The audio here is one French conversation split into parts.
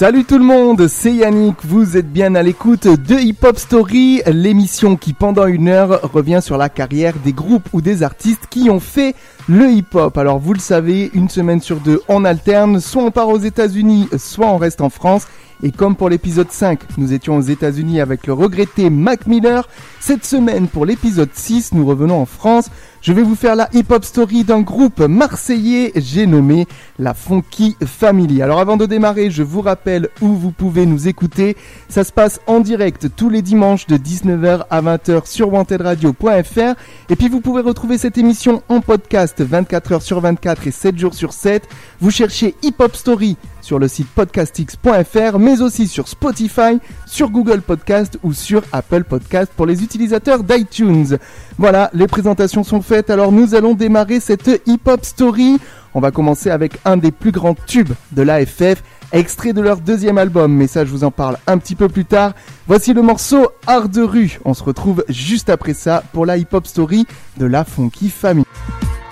Salut tout le monde, c'est Yannick, vous êtes bien à l'écoute de Hip Hop Story, l'émission qui pendant une heure revient sur la carrière des groupes ou des artistes qui ont fait le hip hop. Alors vous le savez, une semaine sur deux on alterne, soit on part aux États-Unis, soit on reste en France. Et comme pour l'épisode 5, nous étions aux États-Unis avec le regretté Mac Miller, cette semaine pour l'épisode 6, nous revenons en France je vais vous faire la hip-hop story d'un groupe marseillais, j'ai nommé la Funky Family. Alors avant de démarrer, je vous rappelle où vous pouvez nous écouter. Ça se passe en direct tous les dimanches de 19h à 20h sur wantedradio.fr. Et puis vous pouvez retrouver cette émission en podcast 24h sur 24 et 7 jours sur 7. Vous cherchez hip-hop story sur le site podcastx.fr, mais aussi sur Spotify, sur Google Podcast ou sur Apple Podcast pour les utilisateurs d'iTunes. Voilà, les présentations sont faites, alors nous allons démarrer cette hip-hop story. On va commencer avec un des plus grands tubes de l'AFF, extrait de leur deuxième album, mais ça je vous en parle un petit peu plus tard. Voici le morceau Art de rue. On se retrouve juste après ça pour la hip-hop story de la Funky Family.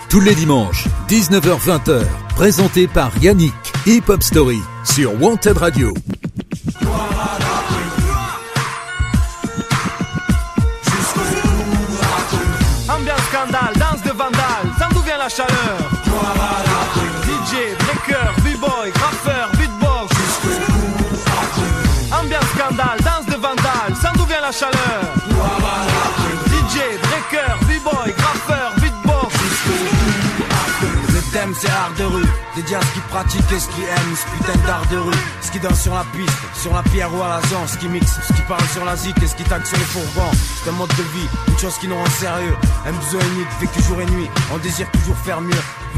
Tous les dimanches, 19h-20h, présenté par Yannick, Hip Hop Story, sur Wanted Radio. Ambiance scandale, danse de vandale, sans d'où vient la chaleur. DJ, breaker, b-boy, graffeur, beatbox. Ambiance scandale, danse de vandale, sans d'où vient la chaleur C'est art de rue, à ce qui pratique et ce qui aime, ce putain d'art de rue, ce qui danse sur la piste, sur la pierre ou à la zone, ce qui mixe, ce qui parle sur la zik et ce qui tague sur les fourgons. C'est un mode de vie, une chose qui nous rend sérieux, un besoin unique, vécu jour et nuit, on désire toujours faire mieux,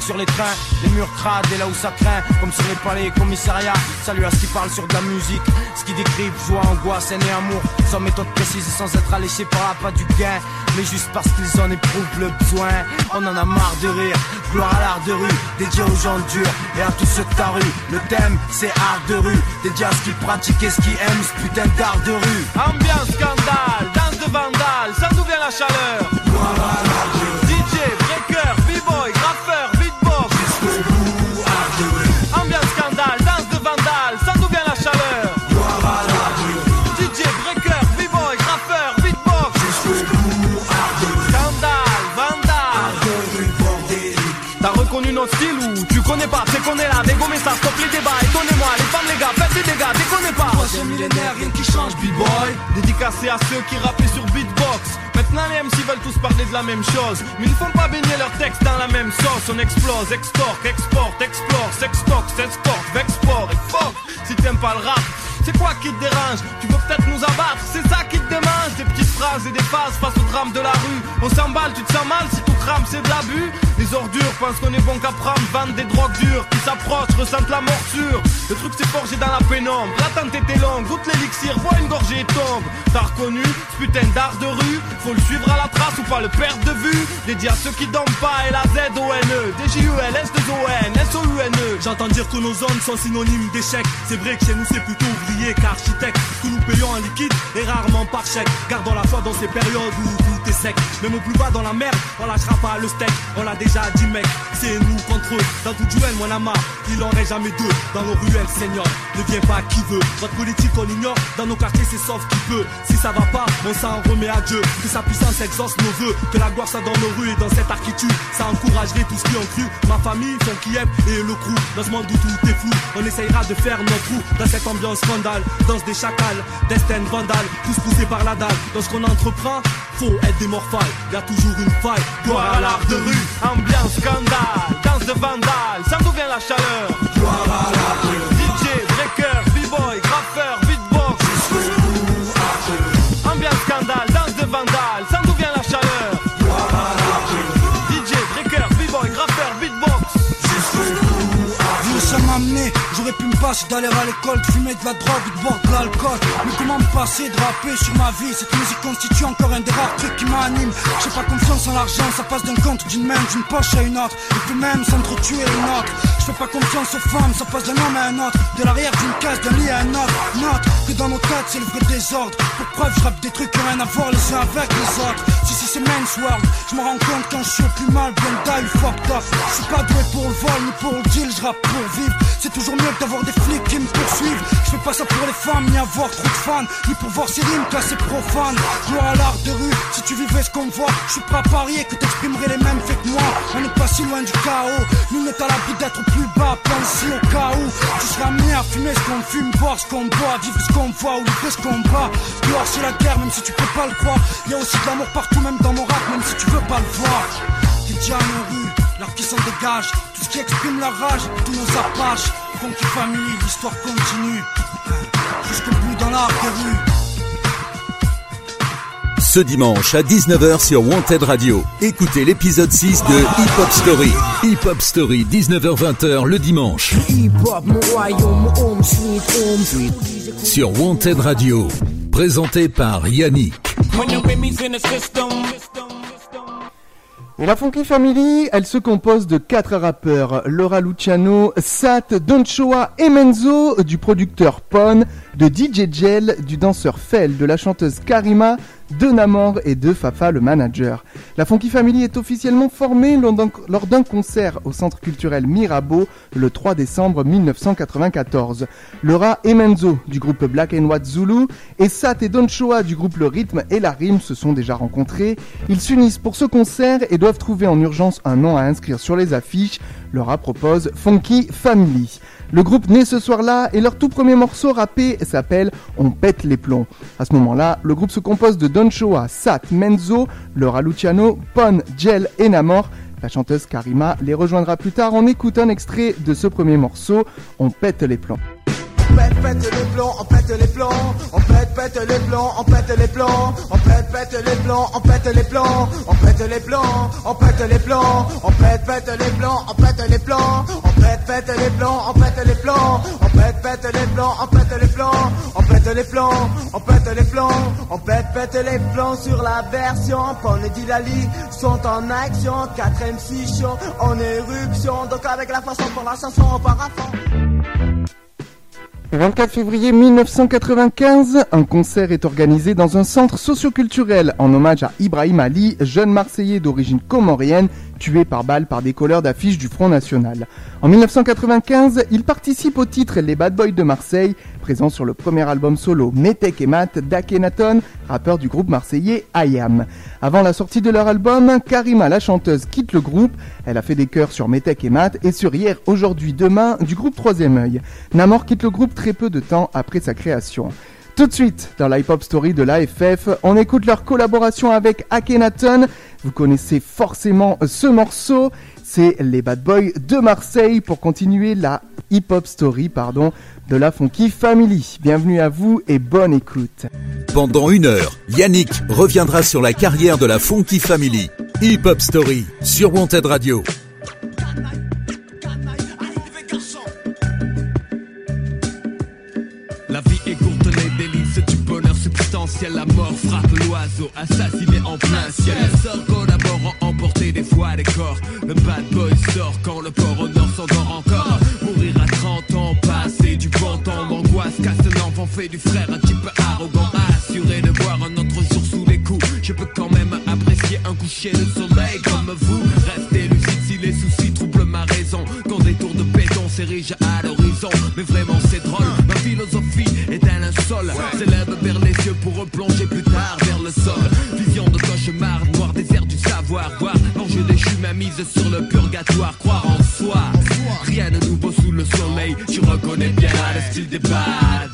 sur les trains, les murs crades et là où ça craint, comme sur les palais et commissariats. Salut à ce qui parle sur de la musique, ce qui décrivent joie, angoisse, haine et amour, sans méthode précise et sans être alléché par la pas du gain, mais juste parce qu'ils en éprouvent le besoin. On en a marre de rire, gloire à l'art de rue, dédié aux gens durs et à tous ceux de ta rue. Le thème c'est art de rue, dédié à ce qui pratique et ce qui aime ce putain d'art de rue. Ambiance scandale, danse de vandale, sans d'où vient la chaleur est là, dégommez ça, stop les débats Étonnez-moi, les femmes, les gars, faites des dégâts, déconnez pas. Troisième millénaire, rien qui change, b-boy. Dédicacé à ceux qui rappaient sur beatbox. Maintenant les MC veulent tous parler de la même chose. Mais ils font pas baigner leurs textes dans la même sauce. On explose, extorque, exporte, explore, sextoque, s'exporte, vexport et fuck Si t'aimes pas le rap c'est quoi qui te dérange? Tu veux peut-être nous abattre, c'est ça qui te démange. Des petites phrases et des phases face au drame de la rue. On s'emballe, tu te sens mal si tout c'est de l'abus. Les ordures pensent qu'on est bon qu'à prendre. Vendent des drogues dures qui s'approchent, ressentent la morsure. Le truc c'est forgé dans la pénombre. L'attente était longue, goûte l'élixir, bois une gorgée et tombe. T'as reconnu ce putain d'art de rue. Faut le suivre à la trace ou pas le perdre de vue. Dédié à ceux qui dorment pas et la Z-O-N-E D-J-U-L, S-2-O-N, S-O-U-N-E J'entends dire que nos zones sont synonymes d'échec. C'est vrai que chez nous c'est plutôt ouvrier qu'architecte. Que nous payons en liquide et rarement par chèque. Gardons la foi dans ces périodes où Même au plus bas dans la merde, on lâchera pas le steak. On l'a déjà dit mec, c'est nous contre eux. Dans tout duel, mon ama, il en reste jamais deux. Dans nos ruelles, Seigneur, ne viens pas qui veut. Votre politique on ignore, dans nos quartiers c'est sauf qui peut. Si ça va pas, on s'en remet à Dieu. Que sa puissance exauce nos voeux. Que la gloire soit dans nos rues et dans cette architecture. Ça encouragerait tout ce qui ont cru. Ma famille, son qui aime et le crew. Dans ce monde où tout est flou, on essayera de faire notre trou. Dans cette ambiance scandale, danse des chacals, destin vandale, tous poussés par la dalle. Dans ce qu'on entreprend, faut être morphales. Y a toujours une faille, gloire à l'art de rue. Ambiance scandale, danse de vandales. Ça d'où vient la chaleur amené, j'aurais pu me passer d'aller à l'école, de fumer de la drogue de boire de l'alcool. Mais comment me passer de rapper sur ma vie Cette musique constitue encore un des rares trucs qui m'anime. J'ai pas confiance en l'argent, ça passe d'un compte d'une main, d'une poche à une autre. Et puis même s'entretuer une autre. Je pas confiance aux femmes, ça passe d'un homme à un autre. De l'arrière d'une case, d'un lit à un autre. Note que dans nos têtes c'est le vrai désordre. Pour preuve, je rappe des trucs qui ont rien à voir les uns avec les autres. Si si c'est men's world, je me rends compte quand je suis plus mal, bien die, fucked up. Je suis pas doué pour le vol ni pour le deal, je rappe pour vivre. C'est toujours mieux que d'avoir des flics qui me poursuivent. Je fais pas ça pour les femmes, ni avoir trop de fans, ni pour voir ces rimes classées profanes. Gloire à l'art de rue, si tu vivais ce qu'on voit, je suis pas à parier que t'exprimerais les mêmes faits que moi. On n'est pas si loin du chaos, nous n'est à l'abri d'être plus bas, pense au cas où tu seras amené à fumer ce qu'on fume, boire ce qu'on boit, vivre ce qu'on voit ou livrer ce qu'on bat. Dehors c'est la guerre, même si tu peux pas le croire. Y a aussi de l'amour partout, même dans mon rap, même si tu veux pas le voir. L'art qui s'en dégage, tout ce qui exprime la rage, tous nos apaches. Funky Family, l'histoire continue, jusqu'au bout dans l'art des rues. Ce dimanche à 19h sur Wanted Radio, écoutez l'épisode 6 de Hip Hop Story. Hip Hop Story, 19h-20h le dimanche. Sur Wanted Radio, présenté par Yannick. La Funky Family, elle se compose de quatre rappeurs, Laura Luciano, Sat, Donchoa et Menzo, du producteur Pon, de DJ Gel, du danseur Fel, de la chanteuse Karima, de Namor et de Fafa le manager. La Funky Family est officiellement formée lors d'un- concert au centre culturel Mirabeau le 3 décembre 1994. Laura et Menzo du groupe Black and White Zulu et Sat et Donchoa du groupe Le Rythme et la Rime se sont déjà rencontrés. Ils s'unissent pour ce concert et doivent trouver en urgence un nom à inscrire sur les affiches. Laura propose Funky Family. Le groupe naît ce soir-là et leur tout premier morceau rappé s'appelle On pète les plombs. À ce moment-là, le groupe se compose de Don Choa, Sat, Menzo, Laura Luciano, Pon, Gel et Namor. La chanteuse Karima les rejoindra plus tard. On écoute un extrait de ce premier morceau, On pète les plombs. On pète, pète les plombs, on pète les plombs, on pète, pète les plombs, on pète les plombs, on pète, pète les plombs, on pète les plombs, on pète les plombs, on pète les plombs, on pète, pète les plombs, on pète les plombs, on pète, pète les plombs, on pète les plombs, on pète, pète les plombs, on pète les plombs, on pète les plombs, on pète les plombs, on pète, pète les plombs sur la version, Paul et Dilali sont en action, 4 MC show en éruption, donc avec la façon pour la chanson. Le 24 février 1995, un concert est organisé dans un centre socioculturel en hommage à Ibrahim Ali, jeune Marseillais d'origine comorienne, tué par balle par des colleurs d'affiches du Front National. En 1995, il participe au titre Les Bad Boys de Marseille, présent sur le premier album solo Metek et Matt d'Akhenaton, rappeur du groupe marseillais IAM. Avant la sortie de leur album, Karima, la chanteuse, quitte le groupe. Elle a fait des chœurs sur Metek et Matt et sur Hier, Aujourd'hui, Demain du groupe Troisième Œil. Namor quitte le groupe très peu de temps après sa création. Tout de suite, dans la hip-hop story de l'AFF, on écoute leur collaboration avec Akhenaton. Vous connaissez forcément ce morceau. C'est les Bad Boys de Marseille pour continuer la hip-hop story, pardon, de la Funky Family. Bienvenue à vous et bonne écoute. Pendant une heure, Yannick reviendra sur la carrière de la Funky Family. Hip Hop Story sur Wanted Radio. La vie est courte, les délices du bonheur substantiel. La mort frappe l'oiseau, assassiné en plein ciel. Les des fois des corps. Le bad boy sort quand le port au nord s'endort encore. Mourir à 30 ans, passer du bon temps d'angoisse. Casse un enfant fait du frère, un type arrogant. Assuré de voir un autre jour sous les coups. Je peux quand même apprécier un coucher de soleil comme vous. Restez lucide si les soucis troublent ma raison. Quand des tours de béton s'érigent à l'horizon. Mais vraiment c'est drôle, ma philosophie est un linceul. S'élève vers les yeux pour replonger plus tard ma mise sur le purgatoire. Croire en soi, rien de nouveau sous le soleil. Tu reconnais bien le style des bad.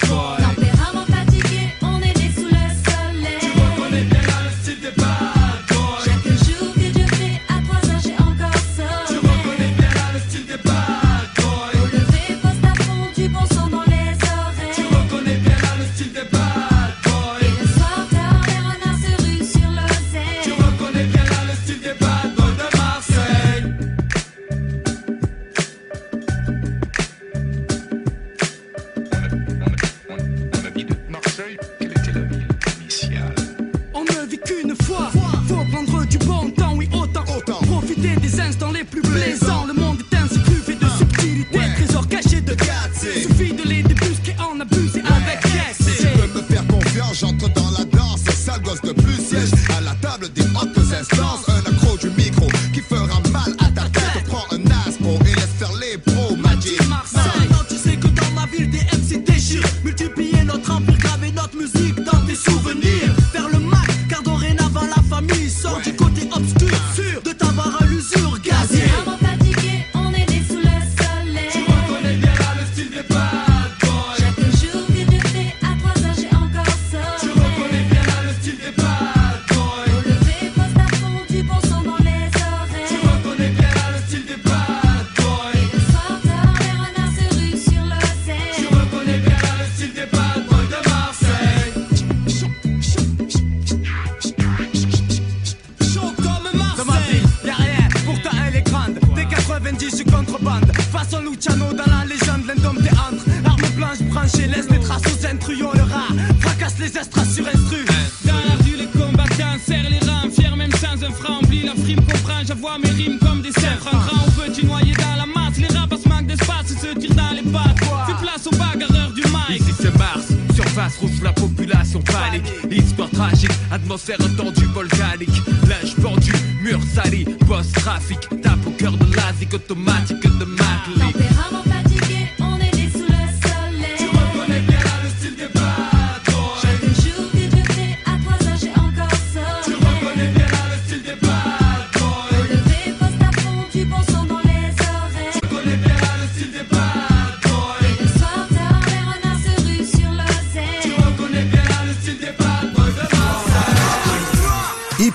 Le. Fracasse les estras sur instru. Dans la rue, les combattants serrent les rangs, fiers même sans un franc. Oublie la frime, comprend, j'avoue mes rimes comme des cerfs. Un grand ou petit noyé dans la masse, les rapaces manquent d'espace et se tirent dans les pattes. Fais place aux bagarreurs du mic. Ici c'est Mars, surface rouge, la population panique. Histoire tragique, atmosphère tendue, volcanique. Linge pendu, mur sali, boss trafic. Tape au cœur de l'asique automatique de Macleay.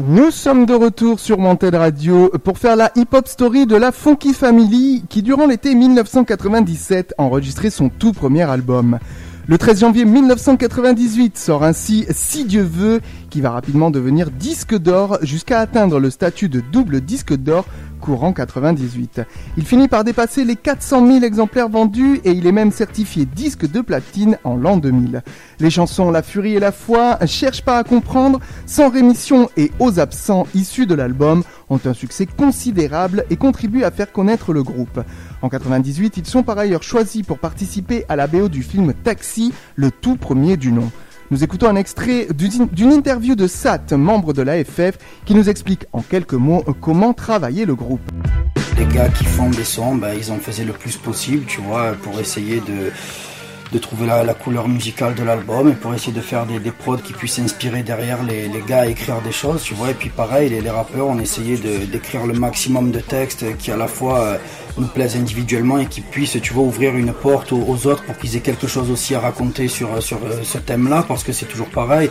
Nous sommes de retour sur Wanted Radio pour faire la hip-hop story de la Funky Family qui durant l'été 1997 a enregistré son tout premier album. Le 13 janvier 1998 sort ainsi Si Dieu veut qui va rapidement devenir disque d'or jusqu'à atteindre le statut de double disque d'or courant 98. Il finit par dépasser les 400 000 exemplaires vendus et il est même certifié disque de platine en l'an 2000. Les chansons La Furie et la Foi, Cherche pas à comprendre, Sans rémission et Aux absents issus de l'album ont un succès considérable et contribuent à faire connaître le groupe. En 98, ils sont par ailleurs choisis pour participer à la BO du film Taxi, le tout premier du nom. Nous écoutons un extrait d'une interview de Sat, membre de l'AFF, qui nous explique en quelques mots comment travailler le groupe. les gars qui font des sons, bah, ils en faisaient le plus possible, tu vois, pour essayer de, de trouver la, couleur musicale de l'album et pour essayer de faire des, des prods qui puissent inspirer derrière les, gars à écrire des choses, tu vois. Et puis pareil, les, les rappeurs, on essayait d'écrire le maximum de textes qui à la fois euh, nous plaisent individuellement et qui puissent, tu vois, ouvrir une porte aux, autres pour qu'ils aient quelque chose aussi à raconter sur, sur euh, ce thème-là, parce que c'est toujours pareil.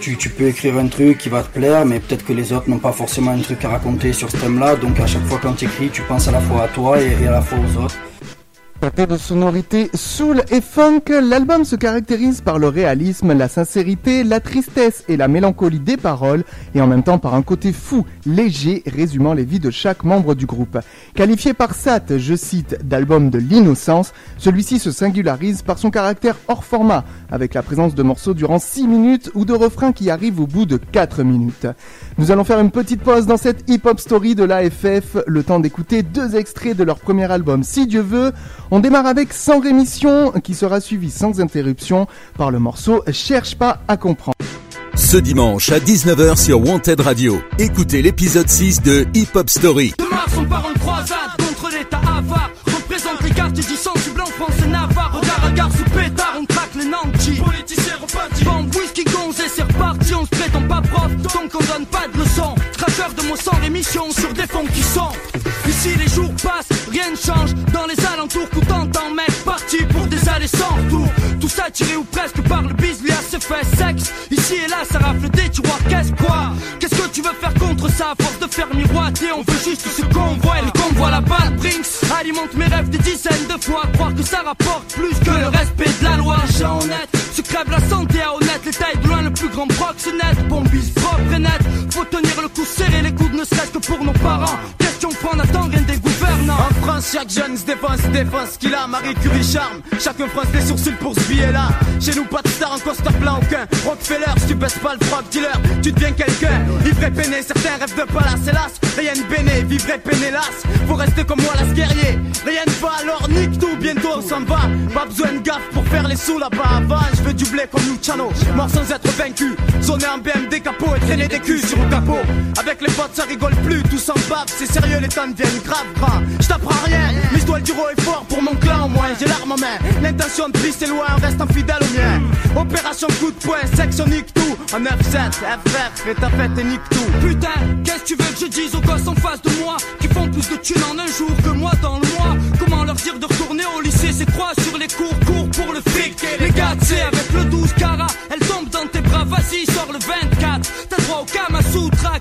Tu, peux écrire un truc qui va te plaire, mais peut-être que les autres n'ont pas forcément un truc à raconter sur ce thème-là. Donc à chaque fois quand tu écris, tu penses à la fois à toi et à la fois aux autres. De sonorités soul et funk, l'album se caractérise par le réalisme, la sincérité, la tristesse et la mélancolie des paroles, et en même temps par un côté fou, léger, résumant les vies de chaque membre du groupe. Qualifié par Sat, je cite, d'album de l'innocence, celui-ci se singularise par son caractère hors format, avec la présence de morceaux durant 6 minutes ou de refrains qui arrivent au bout de 4 minutes. Nous allons faire une petite pause dans cette hip-hop story de l'AFF, le temps d'écouter deux extraits de leur premier album Si Dieu veut. On démarre avec Sans rémission, qui sera suivi sans interruption par le morceau Cherche pas à comprendre. Ce dimanche à 19h sur Wanted Radio, écoutez l'épisode 6 de Hip Hop Story. De Mars, on part en croisade contre l'état avare. Représente les quartiers du sensible en France et Navarre. Regard à gare sous pétard, on traque les nantis. Politiciens On se prétend pas prof, donc on donne pas de leçons. Traqueur de mots sans rémission sur des fonds qui sont. Ici les jours passent, rien ne change. Dans les alentours, tout t'entend, mec, parti pour des allées sans retour. Tout ça tiré ou presque par le bis, lui a fait sexe. Ici et là, ça rafle des tiroirs, qu'est-ce quoi? Qu'est-ce que tu veux faire contre ça? À force de faire miroiter, on veut juste ce qu'on voit. Et le convoi, la balle, Brinks, alimente mes rêves des dizaines de fois. Croire que ça rapporte plus que le respect de la loi. Gens honnêtes, se crève la santé à honnête. Les grand proxénète. Bombise et net. Faut tenir le coup serré, les coudes ne serait-ce chaque jeune se défense, se défense ce qu'il a. Marie Curie charme. Chacun fronce les sourcils pour ce billet-là. Chez nous, pas de star en costard plein aucun. Rockefeller, si tu baisses pas le frog dealer, tu deviens quelqu'un. Ivre et peiné, certains rêvent de palace, hélas. Rien de béné, vivre et peiné, hélas. Faut rester comme moi, las guerrier. Rien ne va, alors nique tout, bientôt on s'en va. Pas besoin de gaffe pour faire les sous là-bas. Avant, je veux du blé comme Luciano. Mort sans être vaincu. Zoner en BMD capot et traîner des culs sur le capot. Avec les potes, ça rigole plus, tout s'en bave. C'est sérieux, les temps deviennent grave gras. Je t'apprends rien, mais je dois le duro et fort pour mon clan au moins. J'ai l'arme en main, l'intention de prise c'est loin, restant fidèle au mien. Opération coup de poing, section nique tout. En 9-7, FR, fais ta fête et nique tout. Putain, qu'est-ce que tu veux que je dise aux gosses en face de moi Qui font plus de thunes en un jour que moi dans le mois? Comment leur dire de retourner au lycée? C'est croix sur les cours, cours pour le fric? Les gars, sais, avec le 12 carat Elle tombe dans tes bras, vas-y, sors le 24 T'as droit au Kama Sutra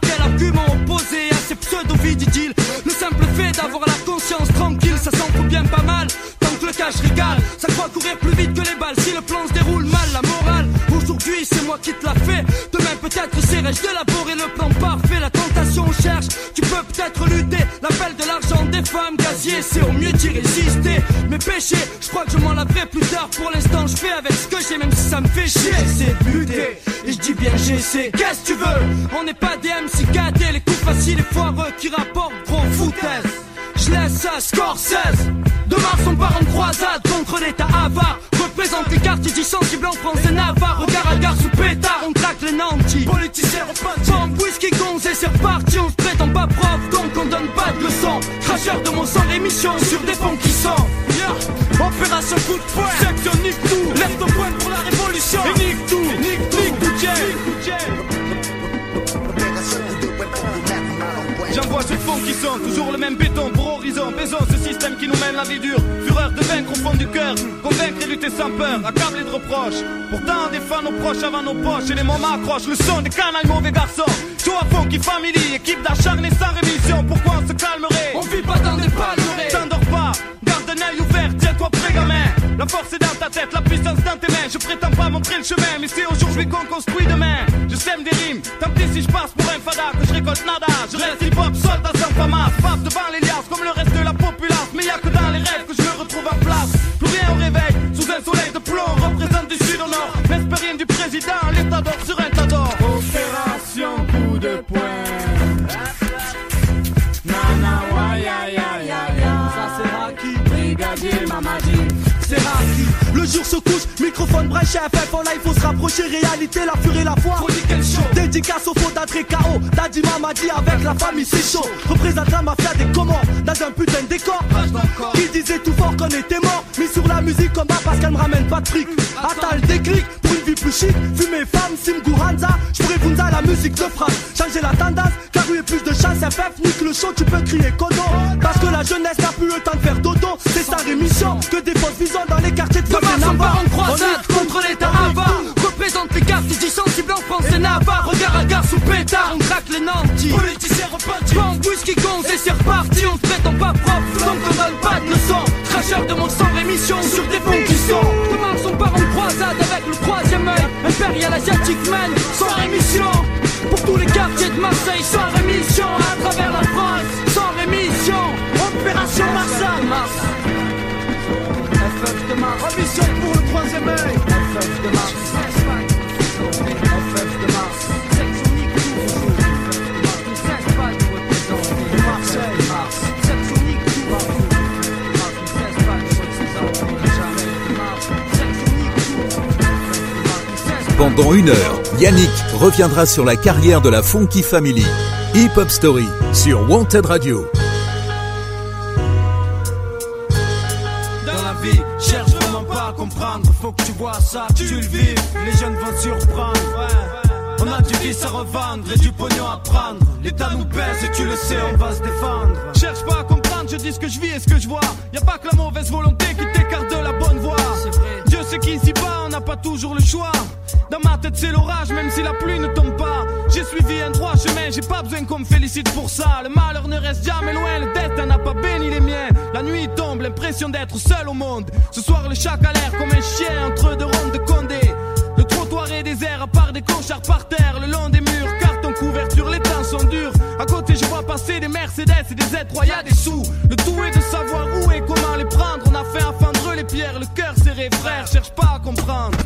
bien pas mal. Tant que le cash régale, ça croit courir plus vite que les balles. Si le plan se déroule mal, la morale, aujourd'hui c'est moi qui te la fais. Demain peut-être serai-je d'élaborer le plan parfait. La tentation cherche, tu peux peut-être lutter. L'appel de l'argent des femmes gazier, c'est au mieux d'y résister. Mes péchés, je crois que je m'en laverai plus tard. Pour l'instant, je fais avec ce que j'ai, même si ça me fait chier. J'essaie de lutter, et je dis bien j'essaie. Qu'est-ce que tu veux? On n'est pas des MC les coups faciles et foireux qui rapportent gros foutaises. Je laisse ça, Scorsese. De Mars, on part en croisade contre l'état avare. Représente les quartiers du sensible en France et Navarre. Regard à gare sous pétard, on traque les nantis. Politiciens repentis. Bombe, whisky, gonze et c'est. On se prétend pas prof, donc on donne pas de leçons. Cracheur de mon sang, émission sur des fonds qui sont. Yeah. Opération coup de poing. Section nique tout. Lève ton poing pour la révolution. Et tout. J'envoie ce fond qui sont toujours le même béton pour horizon. Baisons ce système qui nous mène la vie dure. Fureur de vaincre au fond du cœur. Convaincre et lutter sans peur, accablé de reproches. Pourtant, on défend nos proches avant nos poches. Et les mots m'accrochent. Le son des canailles mauvais garçons. Joue à fond qui family, équipe d'acharnés sans rémission. Pourquoi on se calmerait? On vit pas dans des palmeraies. T'endors pas, garde tiens-toi prêt gamin. La force est dans ta tête, la puissance dans tes mains. Je prétends pas montrer le chemin, mais c'est aujourd'hui qu'on construit demain. Je sème des rimes, tant pis si je passe pour un fada, que je récolte nada. Je reste hip-hop, soldat sans famas, passe devant les liasses comme le reste de la populace. Mais y a que dans les rêves que je me retrouve en place. Plus rien au réveil, sous un soleil de plomb, représente du sud au nord. L'espérine du président, l'état d'or sur un tas d'or. Opération coup de poing. Jour se couche, microphone brèche FF en live, faut se rapprocher, réalité, la furie, la foi. Dédicace au faux d'Adré KO, Daddy Mamadi avec la famille, c'est chaud. Représente la mafia des commandes, dans un putain de décor. Qui disait tout fort qu'on était mort, mis sur la musique comme parce qu'elle me ramène pas de fric. Attends le déclic pour une vie plus chic, fumer femme, Simgu Hanza, j'pourrais la musique de France. Changer la tendance, car où plus de chance, FF, nique le show, tu peux crier codo. Parce que la jeunesse n'a plus le temps de faire dodo, c'est sa rémission. Que des fausses visions dans les quartiers de Demain, part en croisade On est contre l'état avare. Représente les quartiers du sensible en France et Navarre. Regard à gare sous pétard, on craque les nantis. Politiciens repentis. Bombe, whisky, gonze et c'est reparti. On se prétend pas propre, donc on donne pas de leçons. Cracheur de mon sang, rémission sur des fonds qui sont. De Mars, on part en croisade avec le troisième œil. Impérial asiatique man, sans rémission. Pour tous les quartiers de Marseille, sans rémission. Pendant une heure, Yannick reviendra sur la carrière de la Funky Family. Hip Hop Story sur Wanted Radio. Dans la vie, cherche vraiment pas à comprendre. Faut que tu vois ça, tu le vives. Les jeunes vont surprendre. On a du vice à revendre et du pognon à prendre. L'État nous baisse et tu le sais, on va se défendre. Cherche pas à comprendre, je dis ce que je vis et ce que je vois. Y a pas que la mauvaise volonté qu'ici bas, on n'a pas toujours le choix. Dans ma tête, c'est l'orage, même si la pluie ne tombe pas. J'ai suivi un droit chemin, j'ai pas besoin qu'on me félicite pour ça. Le malheur ne reste jamais loin, le destin n'a pas béni les miens. La nuit tombe, l'impression d'être seul au monde. Ce soir, le chat a l'air comme un chien entre deux rondes de Condé. Le trottoir est désert, à part des cochards par terre, le long des murs, les temps sont durs. À côté, je vois passer des Mercedes et des Z3, y a des sous. Le tout est de savoir où et comment les prendre. On a fait à fendre les pierres, le cœur serré, frère, cherche pas à comprendre.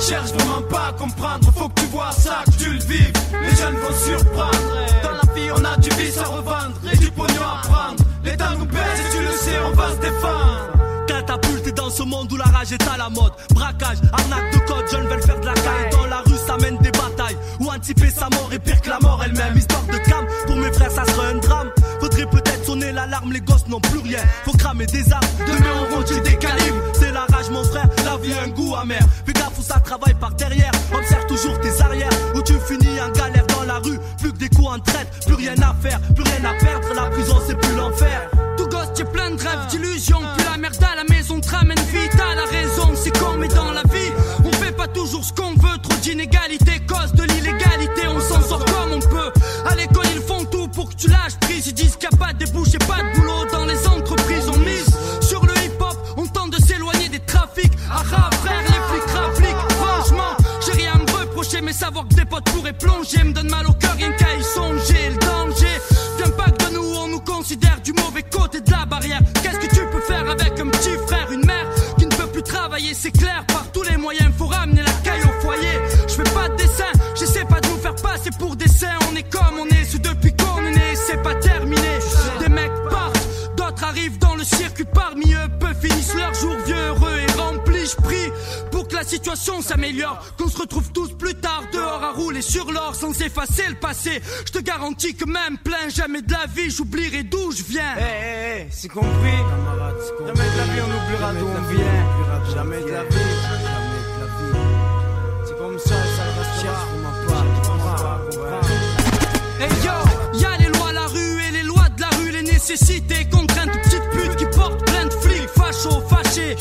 Cherche vraiment pas à comprendre, faut que tu vois ça, que tu le vives. Les jeunes vont surprendre. Dans la vie, on a du vice à revendre et du pognon à prendre. L'État nous baisse et tu le sais, on va se défendre. Catapulte dans ce monde où la rage est à la mode. Braquage, arnaque de code, jeunes veulent faire de la caille. Dans la rue, ça mène des batailles. Ou anticiper sa mort et pire que la mort elle-même. Histoire de cam, pour mes frères, ça serait un drame. Faudrait peut-être sonner l'alarme, les gosses n'ont plus rien. Faut cramer des armes, demain on rôtit des calibres. C'est la rage, mon frère, la vie a un goût amer. Fais gaffe où ça travaille par derrière. Observe toujours tes arrières, où tu finis en galère dans la rue. Plus que des coups en traite, plus rien à faire, plus rien à perdre. La prison, la situation s'améliore, qu'on se retrouve tous plus tard dehors à rouler sur l'or sans effacer le passé. Je te garantis que même plein jamais de la vie, j'oublierai d'où je viens. Eh, eh, eh, c'est compris Jamais de la vie on oubliera d'où on vient. Jamais de la vie. C'est comme ça, ça restera. Hey yo, y a les lois de la rue et les lois de la rue, les nécessités, contraintes, petites putes qui portent plein de flics, fachos, fâchés,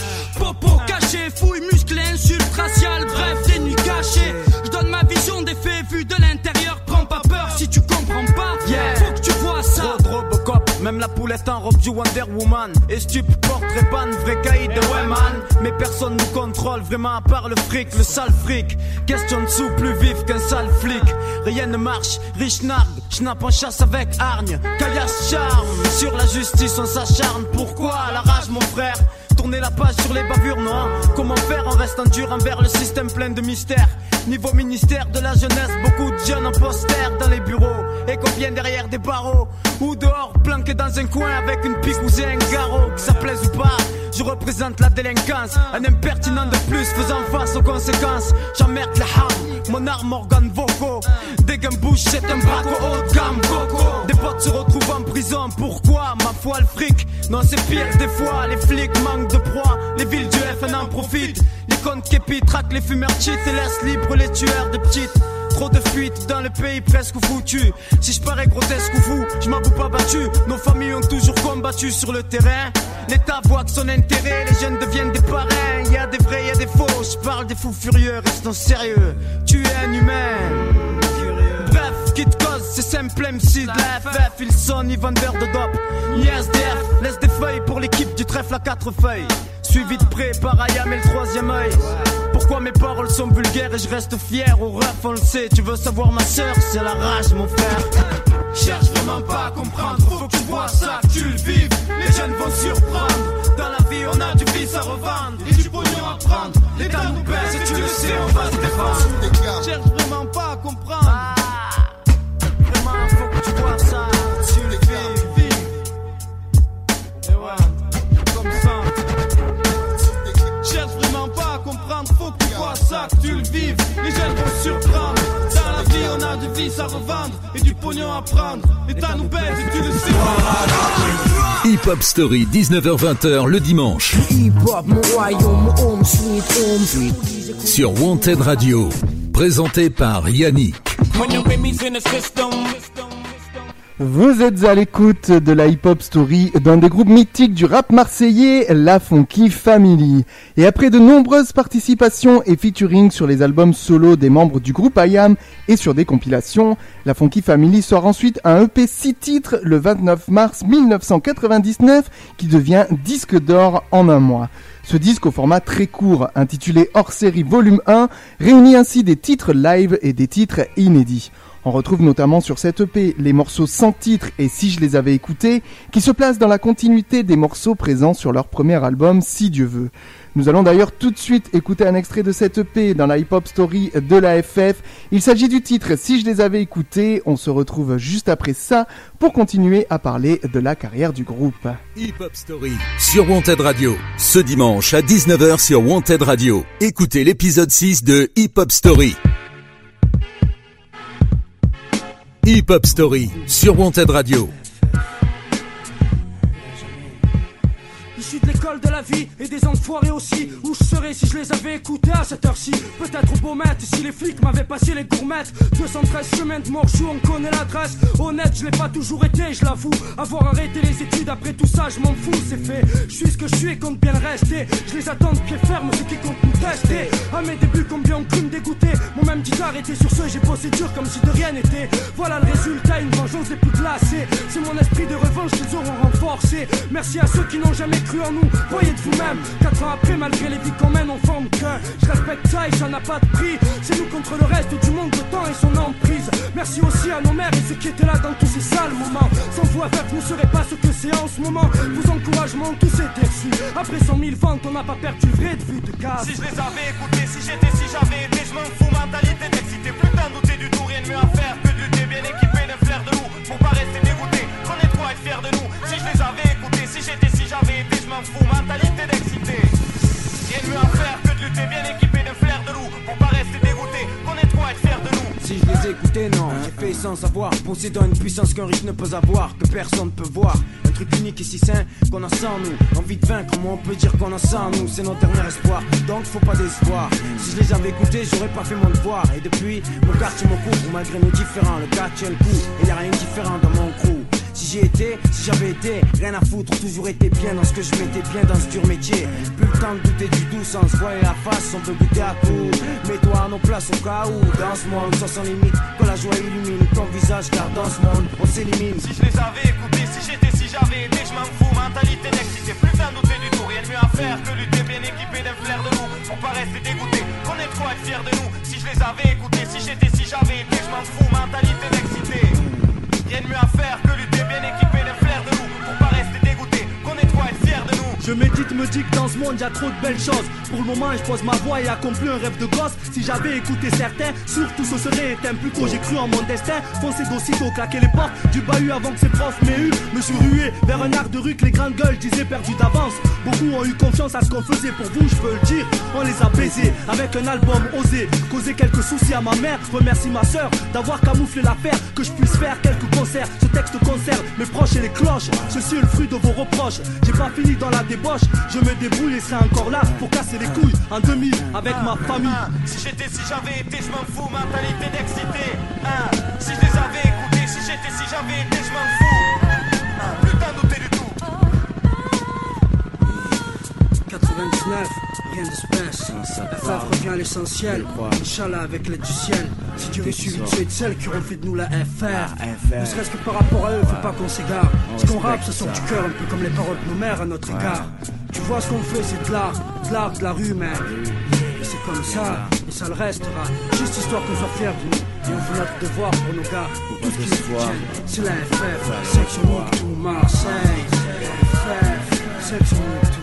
la poulette en robe du Wonder Woman. Et stup, portrait ban, vrai caïd de Wayman. Mais personne nous contrôle, vraiment à part le fric, le sale fric. Question de sous plus vif qu'un sale flic. Rien ne marche, riche nargue, schnapp en chasse avec hargne. Caillasse charme, sur la justice on s'acharne. Pourquoi la rage mon frère? Tourner la page sur les bavures, non Comment faire en restant dur envers le système plein de mystères? Niveau ministère de la jeunesse, beaucoup de jeunes en poster dans les bureaux. Et qu'on vient derrière des barreaux. Ou dehors, planqués dans un coin avec une pique ou un garrot. Que ça plaise ou pas, je représente la délinquance. Un impertinent de plus faisant face aux conséquences. J'emmerde les ham, mon arme organe vocaux Dès qu'un c'est un braco haut de gamme coco se retrouvent en prison, pourquoi Ma foi le fric, non c'est pire des fois Les flics manquent de proie, les villes du FN en profitent Les comptes képis traquent les fumeurs cheat Et laissent libres les tueurs de petites Trop de fuites dans le pays presque foutu. Si je parais grotesque ou fou, je m'avoue pas battu. Nos familles ont toujours combattu sur le terrain. L'État voit que son intérêt, les jeunes deviennent des parrains. Y a des vrais, y a des faux. Je parle des fous furieux, restons sérieux. Tu es un humain. Bref, qui te cause, c'est simple MC de la FF. Ils sont ni vendeurs de dope, ni SDF. Laisse des feuilles pour l'équipe du trèfle à quatre feuilles. Suivi de près par Ayam et le troisième œil. Pourquoi mes paroles sont vulgaires et je reste fier au ref, on le sait. Tu veux savoir ma sœur, c'est la rage, mon frère. Cherche vraiment pas à comprendre, faut que tu vois ça, tu le vives. Les jeunes vont surprendre. Dans la vie, on a du vice à revendre et du pognon à prendre. L'État nous baisse et tu le sais, on va se défendre. Cherche vraiment pas à comprendre. Comprendre, faut que tu vois ça, que tu le vives. Les jeunes vont surprendre. Dans la vie, on a du vice à revendre et du pognon à prendre. L'État nous baisse et tu le sais. Hip Hop Story, 19h-20h le dimanche. Sur Wanted Radio. Présenté par Yannick. When Vous êtes à l'écoute de la hip-hop story d'un des groupes mythiques du rap marseillais, la Funky Family. Et après de nombreuses participations et featuring sur les albums solo des membres du groupe IAM et sur des compilations, la Funky Family sort ensuite un EP 6 titres le 29 mars 1999 qui devient disque d'or en un mois. Ce disque au format très court, intitulé Hors série volume 1, réunit ainsi des titres live et des titres inédits. On retrouve notamment sur cette EP les morceaux sans titre et Si je les avais écoutés, qui se placent dans la continuité des morceaux présents sur leur premier album Si Dieu veut. Nous allons d'ailleurs tout de suite écouter un extrait de cette EP dans la hip-hop story de la FF. Il s'agit du titre Si je les avais écoutés. On se retrouve juste après ça pour continuer à parler de la carrière du groupe. Hip Hop Story sur Wanted Radio. Ce dimanche à 19h sur Wanted Radio. Écoutez l'épisode 6 de Hip Hop Story. Hip Hop Story sur Wanted Radio. Issu de l'école de la vie et des enfoirés aussi. Où je serais si je les avais écoutés à cette heure-ci? Peut-être au beau maître si les flics m'avaient passé les gourmettes. 213 chemins de Morchou, on connaît l'adresse. Honnête, je l'ai pas toujours été, je l'avoue. Avoir arrêté les études après tout ça, je m'en fous, c'est fait. Je suis ce que je suis et compte bien le rester. Je les attends de pied ferme, ceux qui comptent nous tester. À mes débuts, combien ont cru me dégoûter? Moi-même me dit d'arrêter sur ce, j'ai bossé dur comme si de rien n'était. Voilà le résultat, une vengeance des plus glacées. C'est mon esprit de revanche qu'ils auront renforcé. Merci à ceux qui n'ont jamais cru nous. Voyez de vous-même, 4 ans après, malgré les vies qu'on mène, on forme qu'un. Je respecte ça et ça n'a pas de prix. C'est nous contre le reste du monde, le temps et son emprise. Merci aussi à nos mères et ceux qui étaient là dans tous ces sales moments. Sans vous avec, vous ne serez pas ce que c'est en ce moment. Vos encouragements, tous étaient reçus. Après 100 000 ventes, on n'a pas perdu le vrai de vue de gaz. Si je les avais écoutés, si j'étais, si j'avais été, je m'en fous, mentalité d'excité. D'un douter du tout, rien de mieux à faire que de lutter bien équipé d'un flair de loup. Pour pas rester dégoûté, qu'on est trop être fier de nous. Si je les avais écoutés, si j'étais, si j'avais été, m'en fous, mentalité d'excité. Rien de mieux à faire que de lutter bien équipé d'un flair de loup. Pour pas rester dégoûté, trop être fier de nous. Si je les écoutais, non, j'ai fait sans savoir. Possédant une puissance qu'un riche ne peut avoir, que personne ne peut voir. Un truc unique et si sain qu'on a sans nous. Envie de vaincre, comment on peut dire qu'on a sans nous? C'est notre dernier espoir, donc faut pas d'espoir. Si je les avais écoutés, j'aurais pas fait mon devoir. Et depuis, mon quartier me couvre, malgré nos différents. Le tient le coup, et y a rien de différent dans mon crew. Si j'y étais, si j'avais été, rien à foutre, toujours été bien dans ce que je mettais bien dans ce dur métier. Plus le temps de douter du doux sans se voiler la face, on peut goûter à tout. Mets-toi à nos places au cas où, dans ce monde, sans sans limite, que la joie illumine ton visage, car dans ce monde, on s'élimine. Si je les avais écoutés, si j'étais, si j'avais été, je m'en fous, mentalité d'excité. Plus d'un douter du tout, rien de mieux à faire que lutter bien équipé d'un flair de loup. Pour pas rester dégoûté, qu'on est être fier de nous. Si je les avais écoutés, si j'étais, si j'avais été, je m'en fous, mentalité d'excité. Rien de mieux à faire que lutter bien équipé d'un Je médite, me dis que dans ce monde y a trop de belles choses. Pour le moment, je pose ma voix et accomplis un rêve de gosse. Si j'avais écouté certains, surtout ce serait éteint. Plus tôt, j'ai cru en mon destin. Foncé d'aussitôt, claquer les portes du bahut avant que ses profs m'aient eu. Me suis rué vers un art de rue que les grandes gueules disaient perdu d'avance. Beaucoup ont eu confiance à ce qu'on faisait pour vous, je peux le dire. On les a baisés avec un album osé. Causé quelques soucis à ma mère. Je remercie ma soeur d'avoir camouflé l'affaire. Que je puisse faire quelques concerts. Ce texte concerne mes proches et les cloches. Ceci est le fruit de vos reproches. J'ai pas fini dans la débauche. Je me débrouille et serai encore là pour casser les couilles en demi avec ma famille. Si j'étais, si j'avais été, je m'en fous, mentalité d'excité. Hein. Si je les avais écoutés, si j'étais, si j'avais été, je m'en fous. Hein. Plus d'un douter du tout. 99, rien de spèce. FF revient à l'essentiel. Inch'Allah avec l'aide du ciel. Si Dieu est suivi de ceux et de celles qui auront fait de nous la FR. Ne serait-ce que par rapport à eux, faut pas qu'on s'égare. Ce qu'on rappe, ça sort du cœur, un peu comme les paroles de nos mères à notre égard. Tu vois ce qu'on fait, c'est de l'art, de l'art de la rue. Et c'est comme ça, et ça le restera. Juste histoire qu'on soit fiers de nous. Et on fait notre devoir pour nos gars. Tout ce qui nous soutient. C'est la FF, section tout Marseille. FF, section Marseille.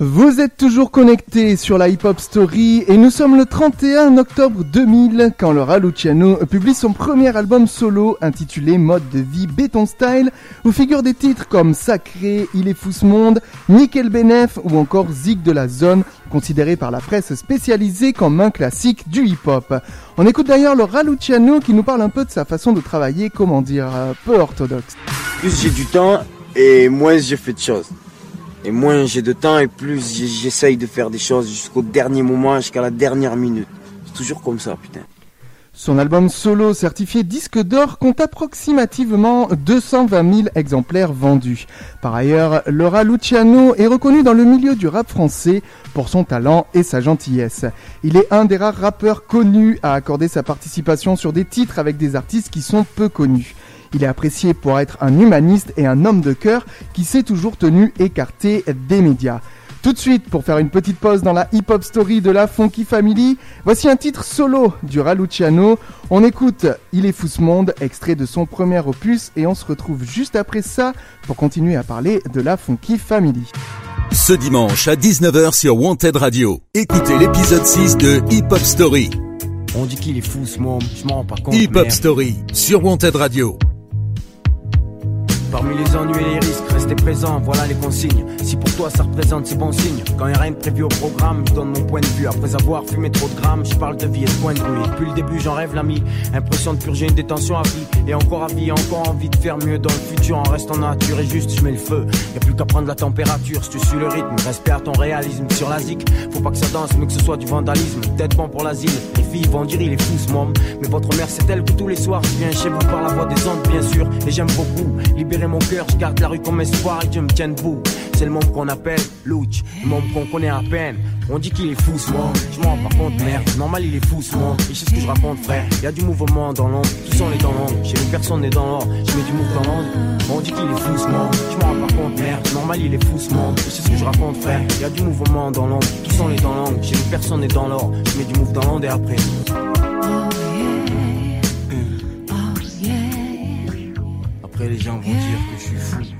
Vous êtes toujours connectés sur la Hip Hop Story et nous sommes le 31 octobre 2000 quand Laura Luciano publie son premier album solo intitulé Mode de vie béton style où figurent des titres comme Sacré, Il est fou ce monde, Nickel Benef ou encore Zig de la zone considéré par la presse spécialisée comme un classique du hip hop. On écoute d'ailleurs Laura Luciano qui nous parle un peu de sa façon de travailler, comment dire, euh, peu orthodoxe. plus j'ai du temps et moins je fais de choses. Et moins j'ai de temps et plus j'essaye de faire des choses jusqu'au dernier moment, jusqu'à la dernière minute. C'est toujours comme ça, putain. Son album solo certifié disque d'or compte approximativement 220 000 exemplaires vendus. Par ailleurs, Laura Luciano est reconnu dans le milieu du rap français pour son talent et sa gentillesse. Il est un des rares rappeurs connus à accorder sa participation sur des titres avec des artistes qui sont peu connus. Il est apprécié pour être un humaniste et un homme de cœur qui s'est toujours tenu écarté des médias. Tout de suite, pour faire une petite pause dans la hip-hop story de la Funky Family, voici un titre solo du Raluciano. On écoute Il est fou ce monde, extrait de son premier opus, et on se retrouve juste après ça pour continuer à parler de la Funky Family. Ce dimanche à 19h sur Wanted Radio. Écoutez l'épisode 6 de Hip Hop Story. On dit qu'il est fou ce monde, je m'en rends pas compte. Hip Hop merde. Story sur Wanted Radio. Parmi les ennuis et les risques, restez présent, voilà les consignes. Si pour toi ça représente ces bons signes, quand y a rien de prévu au programme, je donne mon point de vue. Après avoir fumé trop de grammes, je parle de vie et de point de vue. Depuis le début, j'en rêve l'ami. Impression de purger une détention à vie. Et encore à vie, encore envie de faire mieux dans le futur en restant nature. Et juste, je mets le feu. Y a plus qu'à prendre la température, si tu suis le rythme. Respect à ton réalisme sur la zik. Faut pas que ça danse, mais que ce soit du vandalisme. Peut-être bon pour l'asile. Les filles vont dire il est fou ce môme. Mais votre mère, c'est elle que tous les soirs, je viens chez vous par la voix des ondes, bien sûr. Et j'aime beaucoup libérer mon cœur, je garde la rue comme espoir et Dieu me tient debout. C'est le monde qu'on appelle Louch, le monde qu'on connaît à peine. On dit qu'il est fou ce monde, je m'en rends pas compte, merde. Normal, il est fou ce monde, et sais ce que je raconte, frère. Y a du mouvement dans l'ombre, tous sont les dans l'ombre. Chez les personnes n'est dans l'or, je mets du move dans l'ombre. On dit qu'il est fou ce monde, je m'en pas compte, merde. Normal, il est fou ce monde, et sais ce que je raconte, frère. Y a du mouvement dans l'ombre, tous sont les dans l'ombre. Chez les personnes n'est dans l'or, je mets du move dans l'ombre et après. Après, les gens vont dire que je suis fou.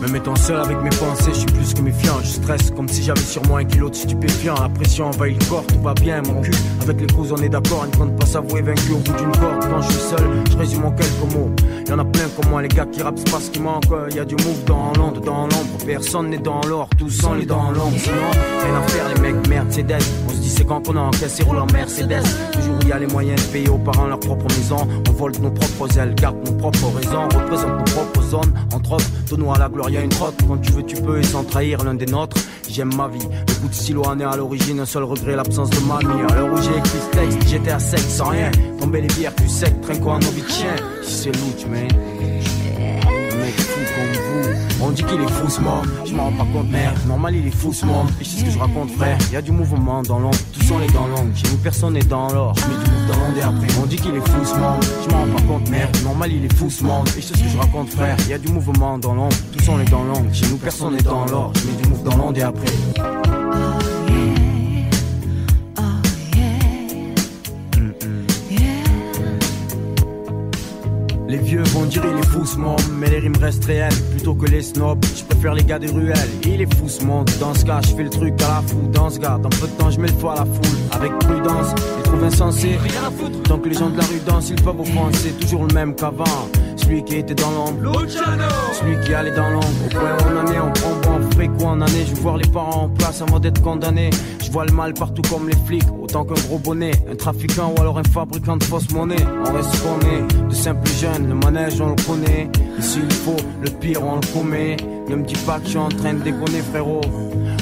Me mettant seul avec mes pensées, je suis plus que méfiant. Je stresse comme si j'avais sur moi un kilo de stupéfiant. La pression envahit le corps, tout va bien, mon cul. Avec les causes, on est d'accord. Il ne compte pas s'avouer vaincu au bout d'une corde. Quand je suis seul, je résume en quelques mots. Y en a plein comme moi, les gars qui rappent, c'est pas ce qui manque. Y a du move dans l'onde, dans l'ombre. Personne n'est dans l'or, tous sont les dans l'ombre. Sinon, rien à faire, les mecs, merde, c'est. On se dit, c'est quand qu'on a encaissé, roule en Mercedes. Toujours où y a les moyens de payer aux parents leur propre maison. On vole nos propres ailes, garde nos propres raisons. Représente nos propres zones. Entre autres, nous à la gloire, y a une trotte. Quand tu veux, tu peux, et sans trahir l'un des nôtres. J'aime ma vie. Le coup de est à l'origine, un seul regret, l'absence de mamie. À l'heure où j'ai écrit ce texte, j'étais à sec, sans rien. Tomber les bières plus sec, trinquant en envie de chien. Si c'est louche, man. On dit qu'il est monde, je m'en rends pas compte, merde. Normal, il est monde. Et je sais ce que je raconte, frère. Y a du mouvement dans l'ombre, tous sont les dans l'ombre. Chez nous, personne n'est dans l'or. Je mets du move dans l'onde et après. On dit qu'il est monde, je m'en rends pas compte, merde. Normal, il est monde. Et je sais ce que je raconte, frère. Y a du mouvement dans l'ombre, tous sont les dans l'ombre. Chez nous, personne n'est dans l'or. Je mets du move dans l'onde et après. Les vieux vont dire il est fou ce monde, mais les rimes restent réelles plutôt que les snobs. Je préfère les gars des ruelles. Il est fou ce monde. Dans ce cas, je fais le truc à la fou. Dans ce gars, dans peu de temps, je mets le feu à la foule. Avec prudence, les trouve insensés. Tant que les gens de la rue dansent, ils peuvent offenser. Toujours le même qu'avant. Celui qui était dans l'ombre. Celui qui allait dans l'ombre. Au point où on en est, on prend bon quoi en année? Je vois les parents en place avant d'être condamnés. Je vois le mal partout comme les flics. Autant qu'un gros bonnet, un trafiquant ou alors un fabricant de fausse monnaie. On reste qu'on est, de simples jeunes. Le manège, on le connaît. Et s'il faut, le pire, on le commet. Ne me dis pas que je suis en train de déconner, frérot.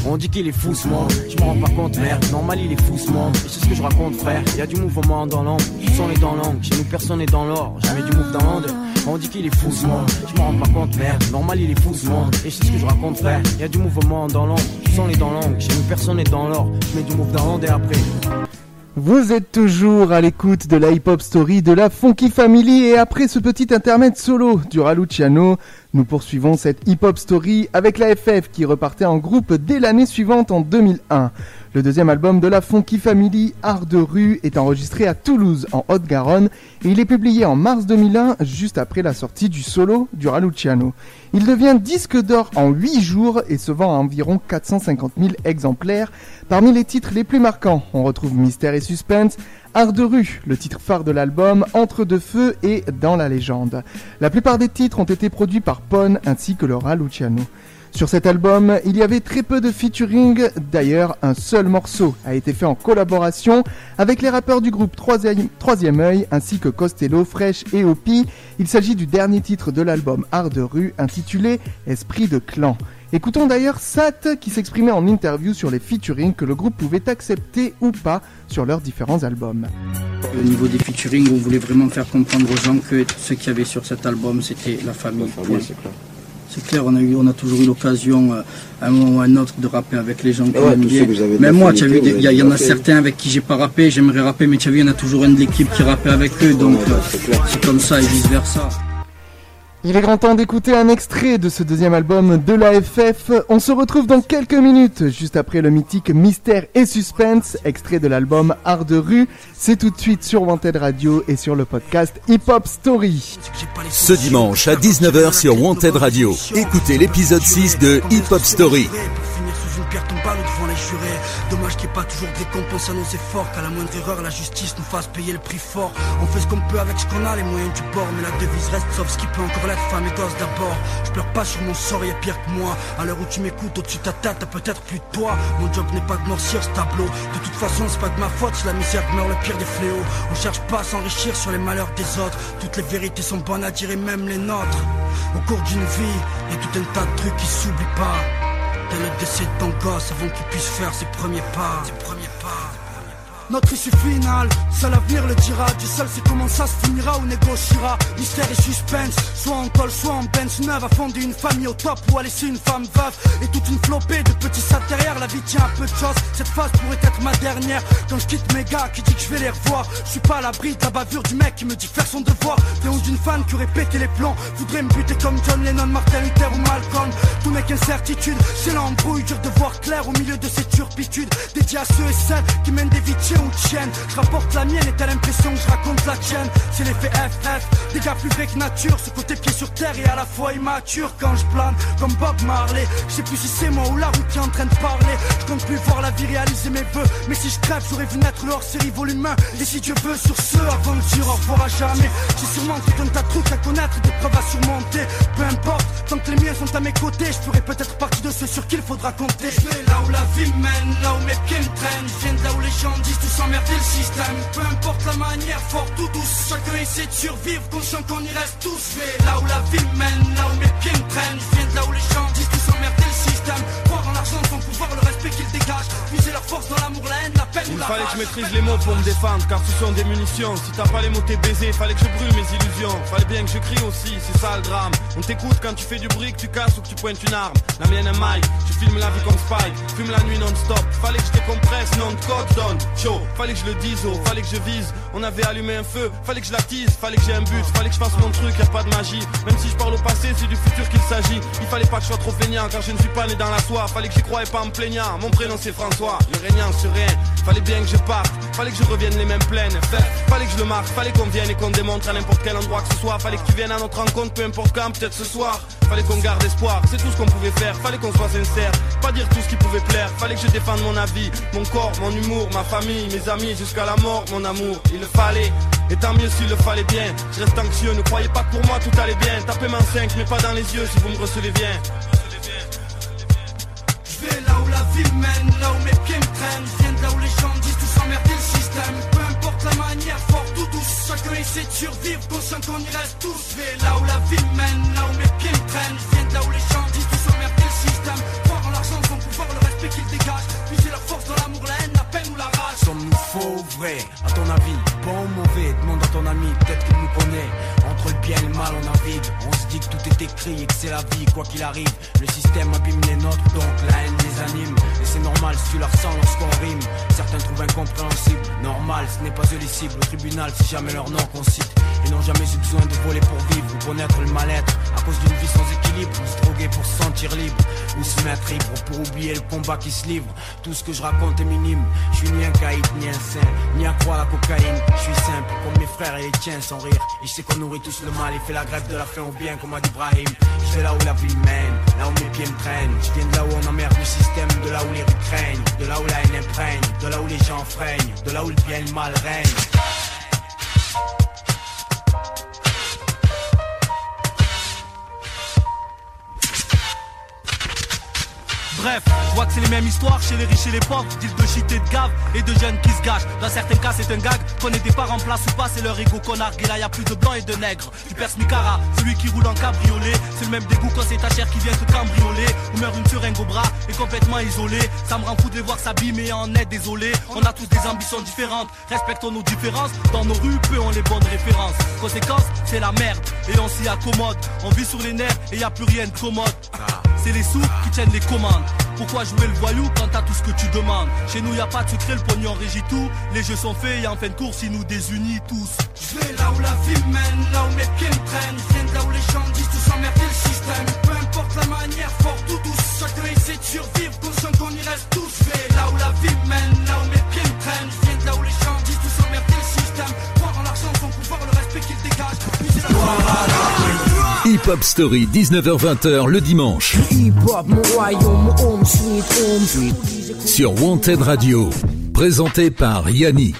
On dit qu'il est fou ce monde, je m'en rends pas compte, merde. Normal, il est fou ce monde. Et c'est ce que je raconte, frère. Y a du mouvement dans l'ombre, sont les dans l'ombre. Chez nous, personne n'est dans l'or. Je mets du move dans l'onde. On dit qu'il est fou ce monde, je m'en rends pas compte, merde. Normal, il est fou ce monde. Et c'est ce que je raconte, frère. Y a du mouvement dans l'ombre, sont les dans l'ombre. Chez nous, personne n'est dans l'or. Je mets du move dans l'onde et après. Vous êtes toujours à l'écoute de la hip-hop story de la Funky Family et après ce petit intermède solo du Raluciano, nous poursuivons cette hip-hop story avec la FF qui repartait en groupe dès l'année suivante en 2001. Le deuxième album de la Funky Family, Art de rue, est enregistré à Toulouse en Haute-Garonne et il est publié en mars 2001 juste après la sortie du solo du Raluciano. Il devient disque d'or en 8 jours et se vend à environ 450 000 exemplaires. Parmi les titres les plus marquants, on retrouve Mystère et Suspense, Art de rue, le titre phare de l'album, Entre deux feux et Dans la légende. La plupart des titres ont été produits par Pone ainsi que Laura Luciano. Sur cet album, il y avait très peu de featuring, d'ailleurs un seul morceau a été fait en collaboration avec les rappeurs du groupe Troisième, Œil ainsi que Costello, Fresh et Opi. Il s'agit du dernier titre de l'album Art de rue intitulé Esprit de clan. Écoutons d'ailleurs Sat qui s'exprimait en interview sur les featuring que le groupe pouvait accepter ou pas sur leurs différents albums. Au niveau des featuring, on voulait vraiment faire comprendre aux gens que ce qu'il y avait sur cet album, c'était la famille. C'est clair, on a, eu, on a toujours eu l'occasion, euh, à un moment ou à un autre, de rapper avec les gens qu'on Ouais, aime bien. Même moi, tu as vu, il y, en a certains avec qui j'ai pas rappé, j'aimerais rapper, mais tu as vu, il y en a toujours un de l'équipe qui rappait avec eux, donc euh, c'est comme ça et vice versa. Il est grand temps d'écouter un extrait de ce deuxième album de la FF. On se retrouve dans quelques minutes, juste après le mythique Mystère et Suspense, extrait de l'album Art de rue. C'est tout de suite sur Wanted Radio et sur le podcast Hip Hop Story. Ce dimanche à 19h sur Wanted Radio, écoutez l'épisode 6 de Hip Hop Story. Pas toujours de récompense à nos efforts, qu'à la moindre erreur, la justice nous fasse payer le prix fort. On fait ce qu'on peut avec ce qu'on a, les moyens du bord, mais la devise reste sauf ce qui peut encore l'être, femme et gosse d'abord. Je pleure pas sur mon sort, y'a pire que moi. À l'heure où tu m'écoutes, au-dessus de ta tête, t'as peut-être plus de toi. Mon job n'est pas de noircir ce tableau. De toute façon, c'est pas de ma faute si la misère meurt le pire des fléaux. On cherche pas à s'enrichir sur les malheurs des autres. Toutes les vérités sont bonnes à dire et même les nôtres. Au cours d'une vie, y a tout un tas de trucs qui s'oublient pas. Dès le décès de ton gosse avant qu'il puisse faire. Ses premiers pas. Notre issue finale, seul l'avenir le dira. Du seul c'est comment ça se finira ou négociera. Mystère et suspense, soit en col, soit en bench neuve. A fonder une famille au top ou à laisser une femme veuve. Et toute une flopée de petits sacs derrière. La vie tient un peu de choses. Cette phase pourrait être ma dernière. Quand je quitte mes gars qui dit que je vais les revoir. Je suis pas à l'abri de la bavure du mec qui me dit faire son devoir. T'es ou d'une fan qui aurait pété les plans. Voudrait me buter comme John Lennon, Martin Luther ou Malcolm. Tout n'est qu'incertitude. C'est l'embrouille, dur de voir clair au milieu de ces turpitudes. Dédié à ceux et celles qui mènent des vies Je rapporte la mienne et t'as l'impression que je raconte la tienne. C'est l'effet FF, des gars plus que nature. Ce côté pied sur terre et à la fois immature quand je plane comme Bob Marley. Je sais plus si c'est moi ou la route qui est en train de parler. Je compte plus voir la vie réaliser mes vœux. Mais si je crève, j'aurais vu naître leur série volume 1. Et si Dieu veut sur ce, avant de dire au revoir à jamais. J'ai sûrement tout un tas de trucs à connaître, des preuves à surmonter. Peu importe, tant que les miens sont à mes côtés, je ferai peut-être partie de ceux sur qui il faudra compter. Je vais là où la vie mène, là où mes pieds me traînent. Je viens de là où les gens disent tout s'emmerder le système. Peu importe la manière, fort ou douce, chacun essaie de survivre, conscient qu'on y reste tous. Je vais là où la vie mène, là où mes pieds me traînent. Je viens de là où les gens disent tout s'emmerder le système. Croire en l'argent, son pouvoir, le respect qu'il dégage. Leur force dans l'amour, la haine, la peine Il ou la fallait que je maîtrise les mots pour me défendre, car ce sont des munitions. Si t'as pas les mots, t'es baisé. Fallait que je brûle mes illusions. Fallait bien que je crie aussi, c'est ça le drame. On t'écoute quand tu fais du bruit, que tu casses ou que tu pointes une arme. La mienne est Mike, tu filmes la vie comme Spike. Fume la nuit non-stop. Fallait que je décompresse, non de code donne. Chaud, fallait que je le dise, oh, fallait que je vise. On avait allumé un feu, fallait que je l'attise, fallait que j'ai un but, fallait que je fasse mon truc, y a pas de magie. Même si je parle au passé, c'est du futur qu'il s'agit. Il fallait pas que je sois trop feignant, car je ne suis pas né dans la soie. Fallait que j'y croyais pas en me plaignant. Mon prénom c'est François, le régnant sur rien. Fallait bien que je parte, fallait que je revienne les mêmes plaines. Fallait que je le marque, fallait qu'on vienne et qu'on démontre à n'importe quel endroit que ce soit. Fallait que tu viennes à notre rencontre, peu importe quand, peut-être ce soir. Fallait qu'on garde espoir, c'est tout ce qu'on pouvait faire. Fallait qu'on soit sincère, pas dire tout ce qui pouvait plaire. Fallait que je défende mon avis, mon corps, mon humour, ma famille, mes amis, jusqu'à la mort, mon amour. Il le fallait, et tant mieux s'il le fallait bien. Je reste anxieux, ne croyez pas que pour moi tout allait bien. Tapez main 5, mais pas dans les yeux si vous me recevez bien. Je vais là où la vie mène, là où me traînent. Viens de là où les gens disent tout s'emmerder le système. Peu importe la manière, forte ou douce, chacun essaie de survivre, conscient qu'on y reste tous. Je vais là où la vie mène, là où mes pieds me traînent. Viens de là où les gens disent tout s'emmerder le système. Croire en l'argent, son pouvoir, le respect qu'il dégage. Puiser leur force dans l'amour, faux ou vrai. À ton avis, bon ou mauvais. Demande à ton ami, peut-être qu'il nous connaît. Entre le bien et le mal on navigue. On se dit que tout est écrit et que c'est la vie Quoi qu'il arrive, le système abîme les nôtres Donc la haine les anime. Et c'est normal si tu la ressens lorsqu'on rime Certains trouvent incompréhensible Normal, ce n'est pas eux les cibles. Au tribunal, c'est jamais leur nom qu'on cite Ils n'ont jamais eu besoin de voler pour vivre Ou connaître le mal-être. À cause d'une vie sans équilibre Ou se droguer pour se sentir libre Ou se mettre ivre pour oublier le combat qui se livre. Tout ce que je raconte est minime. Je suis ni un caïd, ni un saint Ni à croire la cocaïne. Je suis simple comme mes frères et les tiens sans rire. Et je sais qu'on nourrit tous le mal Et fait la grève de la faim au bien comme a dit Je vais là où la vie mène Là où mes pieds me traînent. Je viens de là où on emmerde le système De là où les rues craignent De là où la haine imprègne De là où les gens freinent De là où le bien et le mal règne Bref, je vois que c'est les mêmes histoires chez les riches et les pauvres, deal de shit et de gave et de jeunes qui se gâchent. Dans certains cas, c'est un gag. Qu'on ait des parents en place ou pas, c'est leur ego qu'on nargue. Et là, y a plus de blancs et de nègres. Tu perces Micara, celui qui roule en cabriolet. C'est le même dégoût quand c'est ta chair qui vient te cambrioler. Ou meurt une seringue au bras et complètement isolé. Ça me rend fou de les voir s'abîmer en est désolé. On a tous des ambitions différentes. Respectons nos différences. Dans nos rues, peu ont les bonnes références. Conséquence, c'est la merde. Et on s'y accommode. On vit sur les nerfs et y a plus rien de commode. Les sous qui tiennent les commandes. Pourquoi jouer le voyou quand t'as tout ce que tu demandes? Chez nous y a pas de secret, le pognon régit tout. Les jeux sont faits et en fin de course, ils nous désunit tous. Je vais là où la vie mène, là où mes pieds me traînent. Je viens là où les gens disent tout s'emmerder le système. Peu importe la manière, forte ou douce, chacun essaie de survivre, conscient qu'on y reste tous. Je vais là où la vie mène, là où mes pieds me traînent. Je viens là où les gens disent tout s'emmerder le système. Croire en l'argent, son pouvoir, le respect qu'il dégage. Puiser la Hip Hop Story 19h20h le dimanche sur Wanted Radio, présenté par Yannick.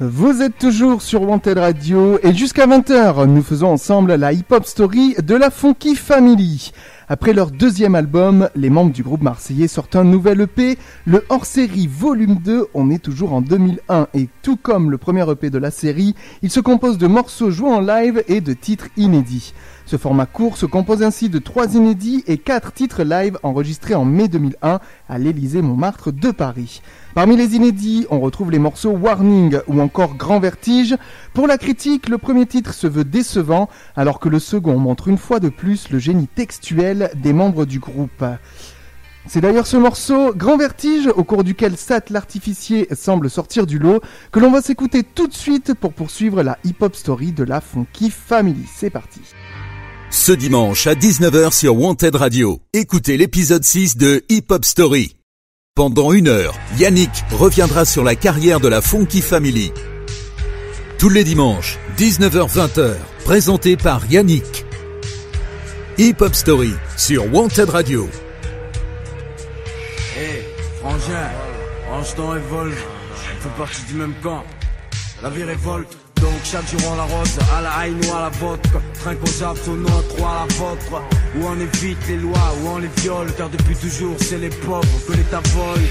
Vous êtes toujours sur Wanted Radio et jusqu'à 20h, nous faisons ensemble la hip-hop story de la Funky Family. Après leur deuxième album, les membres du groupe marseillais sortent un nouvel EP, le hors-série volume 2, on est toujours en 2001 et tout comme le premier EP de la série, il se compose de morceaux joués en live et de titres inédits. Ce format court se compose ainsi de trois inédits et quatre titres live enregistrés en mai 2001 à l'Élysée Montmartre de Paris. Parmi les inédits, on retrouve les morceaux Warning ou encore Grand Vertige. Pour la critique, le premier titre se veut décevant, alors que le second montre une fois de plus le génie textuel des membres du groupe. C'est d'ailleurs ce morceau, Grand Vertige, au cours duquel Sat l'artificier semble sortir du lot, que l'on va s'écouter tout de suite pour poursuivre la hip-hop story de la Funky Family. C'est parti. Ce dimanche à 19h sur Wanted Radio, écoutez l'épisode 6 de Hip Hop Story. Pendant une heure, Yannick reviendra sur la carrière de la Funky Family. Tous les dimanches, 19h-20h, présenté par Yannick. Hip Hop Story sur Wanted Radio. Hé, frangin, range ton revolt, on fait partie du même camp. La vie révolte, donc chaque jour on la rose, à la haine ou à la vodka. Trinque aux nôtre ou à la vôtre. Où on évite les lois, où on les viole, car depuis toujours c'est les pauvres que l'État vole.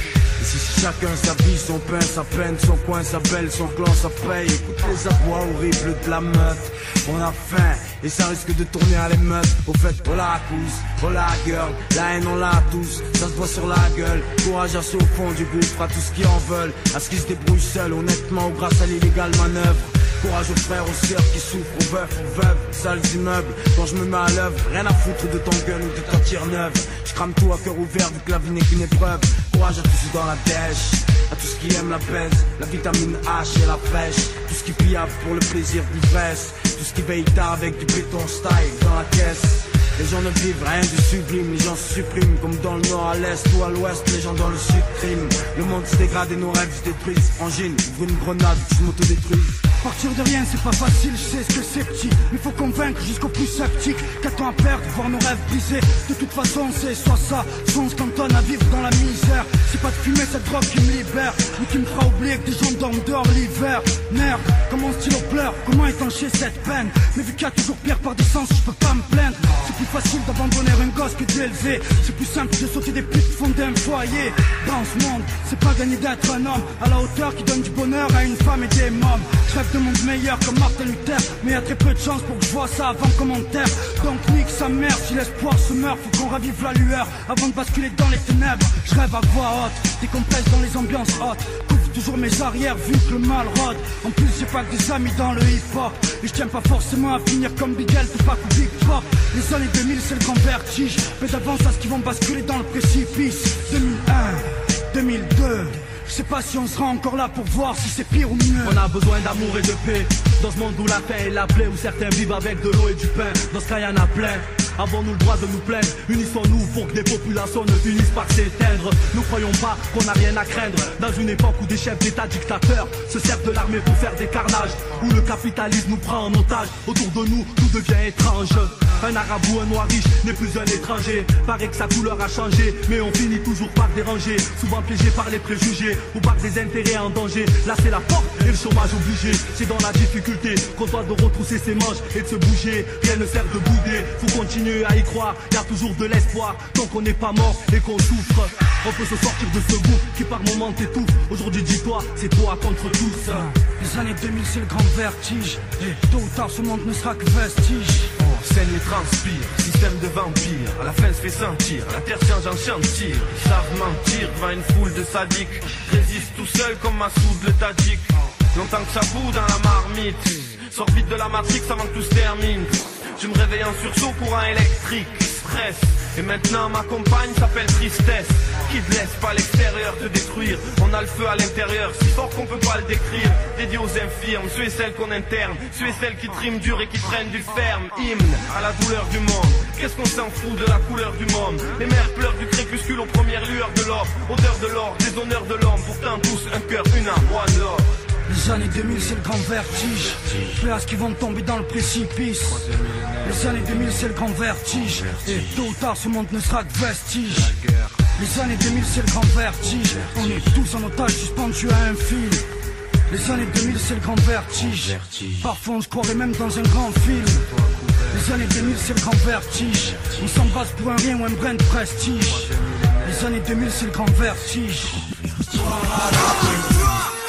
Ici c'est chacun sa vie, son pain, sa peine, son coin, sa belle, son clan, sa paye. Écoute les abois horribles de la meute. On a faim et ça risque de tourner à l'émeute. Au fait, oh la cousse, oh la girl, la haine on l'a tous, ça se voit sur la gueule. Courage à ceux au fond du fera tout ce qu'ils en veulent. À ce qu'ils se débrouillent seuls, honnêtement ou grâce à l'illégale manœuvre. Courage aux frères, aux sœurs qui souffrent, aux veufs, aux veuves, sales immeubles. Quand je me mets à l'œuvre, rien à foutre de ton gun ou de ta tire neuve. Je crame tout à cœur ouvert vu que la vie n'est qu'une épreuve. Courage à tous ceux dans la dèche, à tous qui aiment la baise, la vitamine H et la pêche. Tout ce qui pillave pour le plaisir d'ivresse. Tout ce qui veille tard avec du béton style dans la caisse. Les gens ne vivent rien de sublime, les gens se suppriment comme dans le nord à l'est ou à l'ouest, les gens dans le sud criment. Le monde se dégrade et nos rêves se détruisent. Angine, ouvre une grenade, je m'autodétruis. Partir de rien, c'est pas facile, je sais ce que c'est petit. Mais faut convaincre jusqu'au plus sceptique. Qu'à-t-on à perdre, voir nos rêves brisés. De toute façon, c'est soit ça, soit on se cantonne à vivre dans la misère. C'est pas de fumer cette drogue qui me libère, ou qui me fera oublier que des gens dorment dehors l'hiver. Merde, comment stylo pleure, comment étancher cette peine? Mais vu qu'il y a toujours pire par distance, je peux pas me plaindre. C'est plus facile d'abandonner un gosse que d'élever. C'est plus simple de sauter des putes fondées un foyer. Dans ce monde, c'est pas gagner d'être un homme à la hauteur qui donne du bonheur à une femme et des mômes. Rêve de monde meilleur comme Martin Luther Mais y a très peu de chance pour que je vois ça avant commentaire Donc nique sa mère si l'espoir se meurt Faut qu'on ravive la lueur avant de basculer dans les ténèbres. Je rêve à voix haute, décompresse dans les ambiances hautes. Toujours mes arrières vu que le mal rôde. En plus j'ai pas que des amis dans le hip hop Et je tiens pas forcément à finir comme Bigel, Tupac ou Big Pop. Les années 2000 c'est le grand vertige. Mais d'avance à ce qu'ils vont basculer dans le précipice. 2001, 2002 je sais pas si on sera encore là pour voir si c'est pire ou mieux. On a besoin d'amour et de paix. Dans ce monde où la paix est la plaie, où certains vivent avec de l'eau et du pain. Dans ce cas, y en a plein. Avons-nous le droit de nous plaindre? Unissons-nous pour que des populations ne finissent par s'éteindre. Nous croyons pas qu'on n'a rien à craindre. Dans une époque où des chefs d'état dictateurs se servent de l'armée pour faire des carnages. Où le capitalisme nous prend en otage. Autour de nous, tout devient étrange. Un arabe ou un noir riche n'est plus un étranger. Paraît que sa couleur a changé, mais on finit toujours par déranger. Souvent piégé par les préjugés ou par des intérêts en danger. Là c'est la porte et le chômage obligé. C'est dans la difficulté qu'on doit de retrousser ses manches et de se bouger. Rien ne sert de bouder, faut continuer à y croire. Y a toujours de l'espoir tant qu'on n'est pas mort et qu'on souffre. On peut se sortir de ce groupe qui par moments t'étouffe. Aujourd'hui dis-toi, c'est toi contre tous. Les années 2000 c'est le grand vertige Et tôt ou tard ce monde ne sera que vestige système de vampire. À la fin se fait sentir, la terre change en chantier savent mentir devant une foule de sadiques. Résiste tout seul comme Massoud le Tadjik. Longtemps que ça dans la marmite. Sors vite de la matrix avant que tout se termine. Je me réveille en sursaut courant électrique. Stress et maintenant ma compagne s'appelle tristesse Qui te laisse pas l'extérieur te détruire. On a le feu à l'intérieur si fort qu'on peut pas le décrire. Dédié aux infirmes, ceux et celles qu'on interne Ceux et celles qui triment dur et qui prennent du ferme. Hymne à la douleur du monde. Qu'est-ce qu'on s'en fout de la couleur du monde? Les mères pleurent du crépuscule aux premières lueurs de l'or. Odeur de l'or, des honneurs de l'homme. Pourtant tous un cœur, une âme, one love Les années 2000 c'est le grand vertige. Place qui vont tomber dans le précipice. Les années 2000 c'est le grand vertige. Et tôt ou tard ce monde ne sera que vestige. Les années 2000 c'est le grand vertige. On est tous en otage suspendus à un fil. Les années 2000 c'est le grand vertige. Parfois on se croirait même dans un grand film. Les années 2000 c'est le grand vertige. On s'embrasse pour un rien ou un brin de prestige. Les années 2000 c'est le grand vertige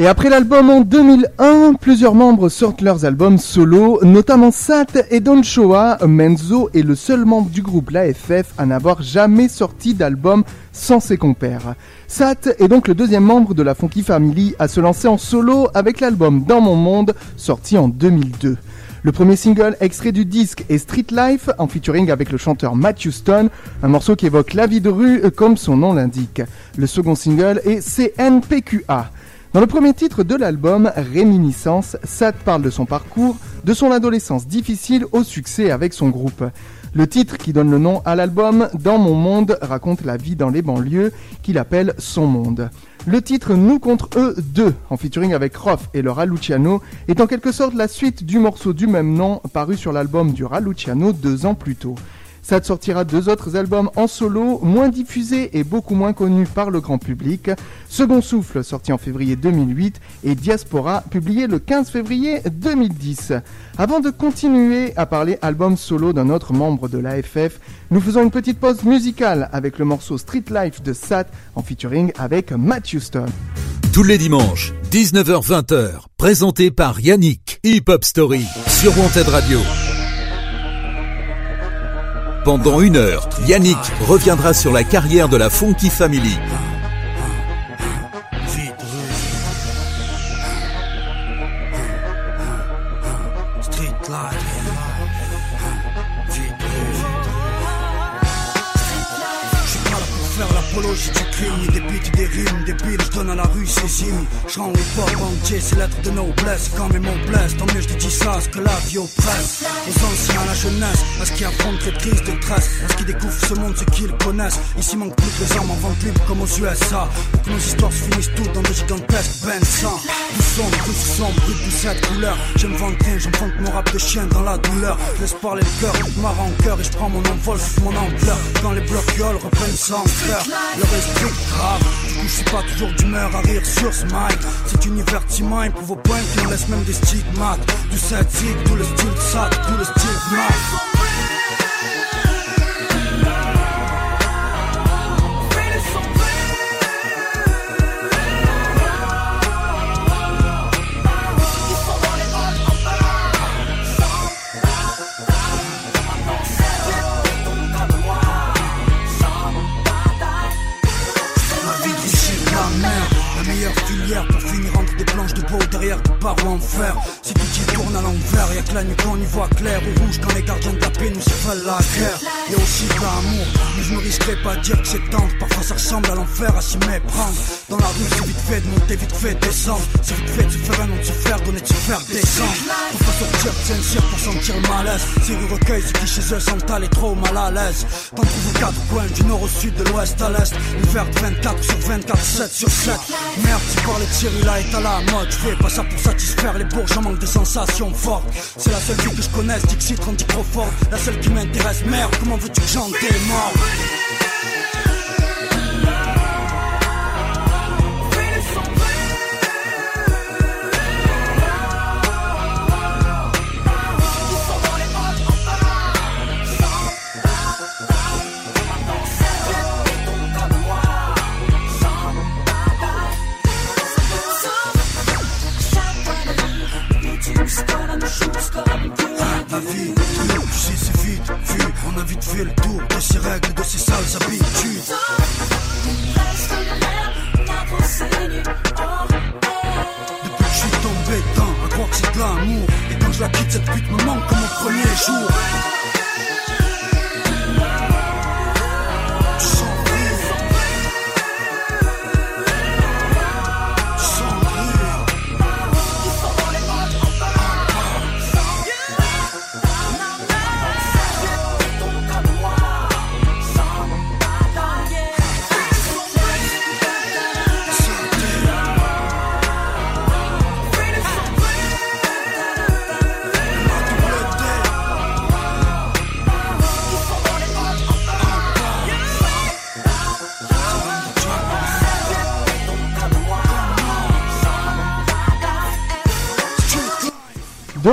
Et après l'album en 2001, plusieurs membres sortent leurs albums solo, notamment Sat et Don Shoa. Menzo est le seul membre du groupe l'AFF à n'avoir jamais sorti d'album sans ses compères. Sat est donc le deuxième membre de la Funky Family à se lancer en solo avec l'album Dans mon monde, sorti en 2002. Le premier single extrait du disque est Street Life, en featuring avec le chanteur Matthew Stone, un morceau qui évoque la vie de rue euh, comme son nom l'indique. Le second single est CNPQA. Dans le premier titre de l'album, Réminiscence, Sat parle de son parcours, de son adolescence difficile au succès avec son groupe. Le titre qui donne le nom à l'album, Dans mon monde, raconte la vie dans les banlieues qu'il appelle son monde. Le titre Nous contre eux 2, en featuring avec Roth et Laura Luciano, est en quelque sorte la suite du morceau du même nom paru sur l'album du Raluciano deux ans plus tôt. Sad sortira deux autres albums en solo, moins diffusés et beaucoup moins connus par le grand public. Second Souffle, sorti en février 2008, et Diaspora, publié le 15 février 2010. Avant de continuer à parler album solo d'un autre membre de l'AFF, nous faisons une petite pause musicale avec le morceau Street Life de Sat en featuring avec Matthew Stone. Tous les dimanches, 19h-20h, présenté par Yannick. Hip Hop Story sur Wanted Radio. Pendant une heure, Yannick reviendra sur la carrière de la Funky Family. Des beats, des rimes, des billes, je donne à la rue ses hymnes. Je rends le hip-hop entier, ces lettres de noblesse. Quand mes mots blessent, tant mieux je te dis ça, ce que la vie oppresse. Aux anciens, à la jeunesse, à ce qui affrontent très triste détresse, à ce qui découvrent ce monde, ceux qui le connaissent. Ici manque plus les armes en vente libre comme aux USA. Pour que nos histoires se finissent toutes dans de gigantesques bennes sang. Tout sombre, tout sombre, brut de cette couleur. J'aime vanter, j'enfante mon rap de chien dans la douleur. Laisse parler le cœur, ma rancœur et je prends mon envol mon ampleur. Quand les blocs reprennent sans fleur, leur esprit grave. Je suis pas toujours d'humeur à rire sur ce mic. C'est un divertiment et pour vos points qui en laissent même des stigmates. Du statique, tout le style ça, tout le style beau derrière des barreaux en fer. Tourne à l'envers, y'a que la nuit qu'on y voit clair ou rouge quand les gardiens de la paix nous veulent la guerre. Y'a aussi de l'amour, mais je me risquerai pas de dire que c'est tendre. Parfois ça ressemble à l'enfer à s'y méprendre. Dans la rue, c'est vite fait de monter, vite fait de descendre. C'est vite fait de se faire un nom, de se faire donner, de se faire descendre. Faut pas sortir de Saint-Cyr pour sentir le malaise. Si recueille ceux qui chez eux sont allés trop mal à l'aise. T'en trouves aux quatre coins, du nord au sud, de l'ouest à l'est. L'hiver de 24 sur 24, 7 sur 7. Merde, tu parles de Thierry là est à la mode. Je fais pas ça pour satisfaire les bourges, j'en manque de sensations C'est la seule vie que je connaisse, Dixit, Randy Crawford. La seule qui m'intéresse, merde, comment veux-tu que j'en démorde? Tu sais, c'est vite vu. On a vite fait le tour de ces règles, de ces sales habitudes. Depuis que je suis tombé dedans, à croire que c'est de l'amour. Et quand je la quitte, cette pute me manque comme au premier jour.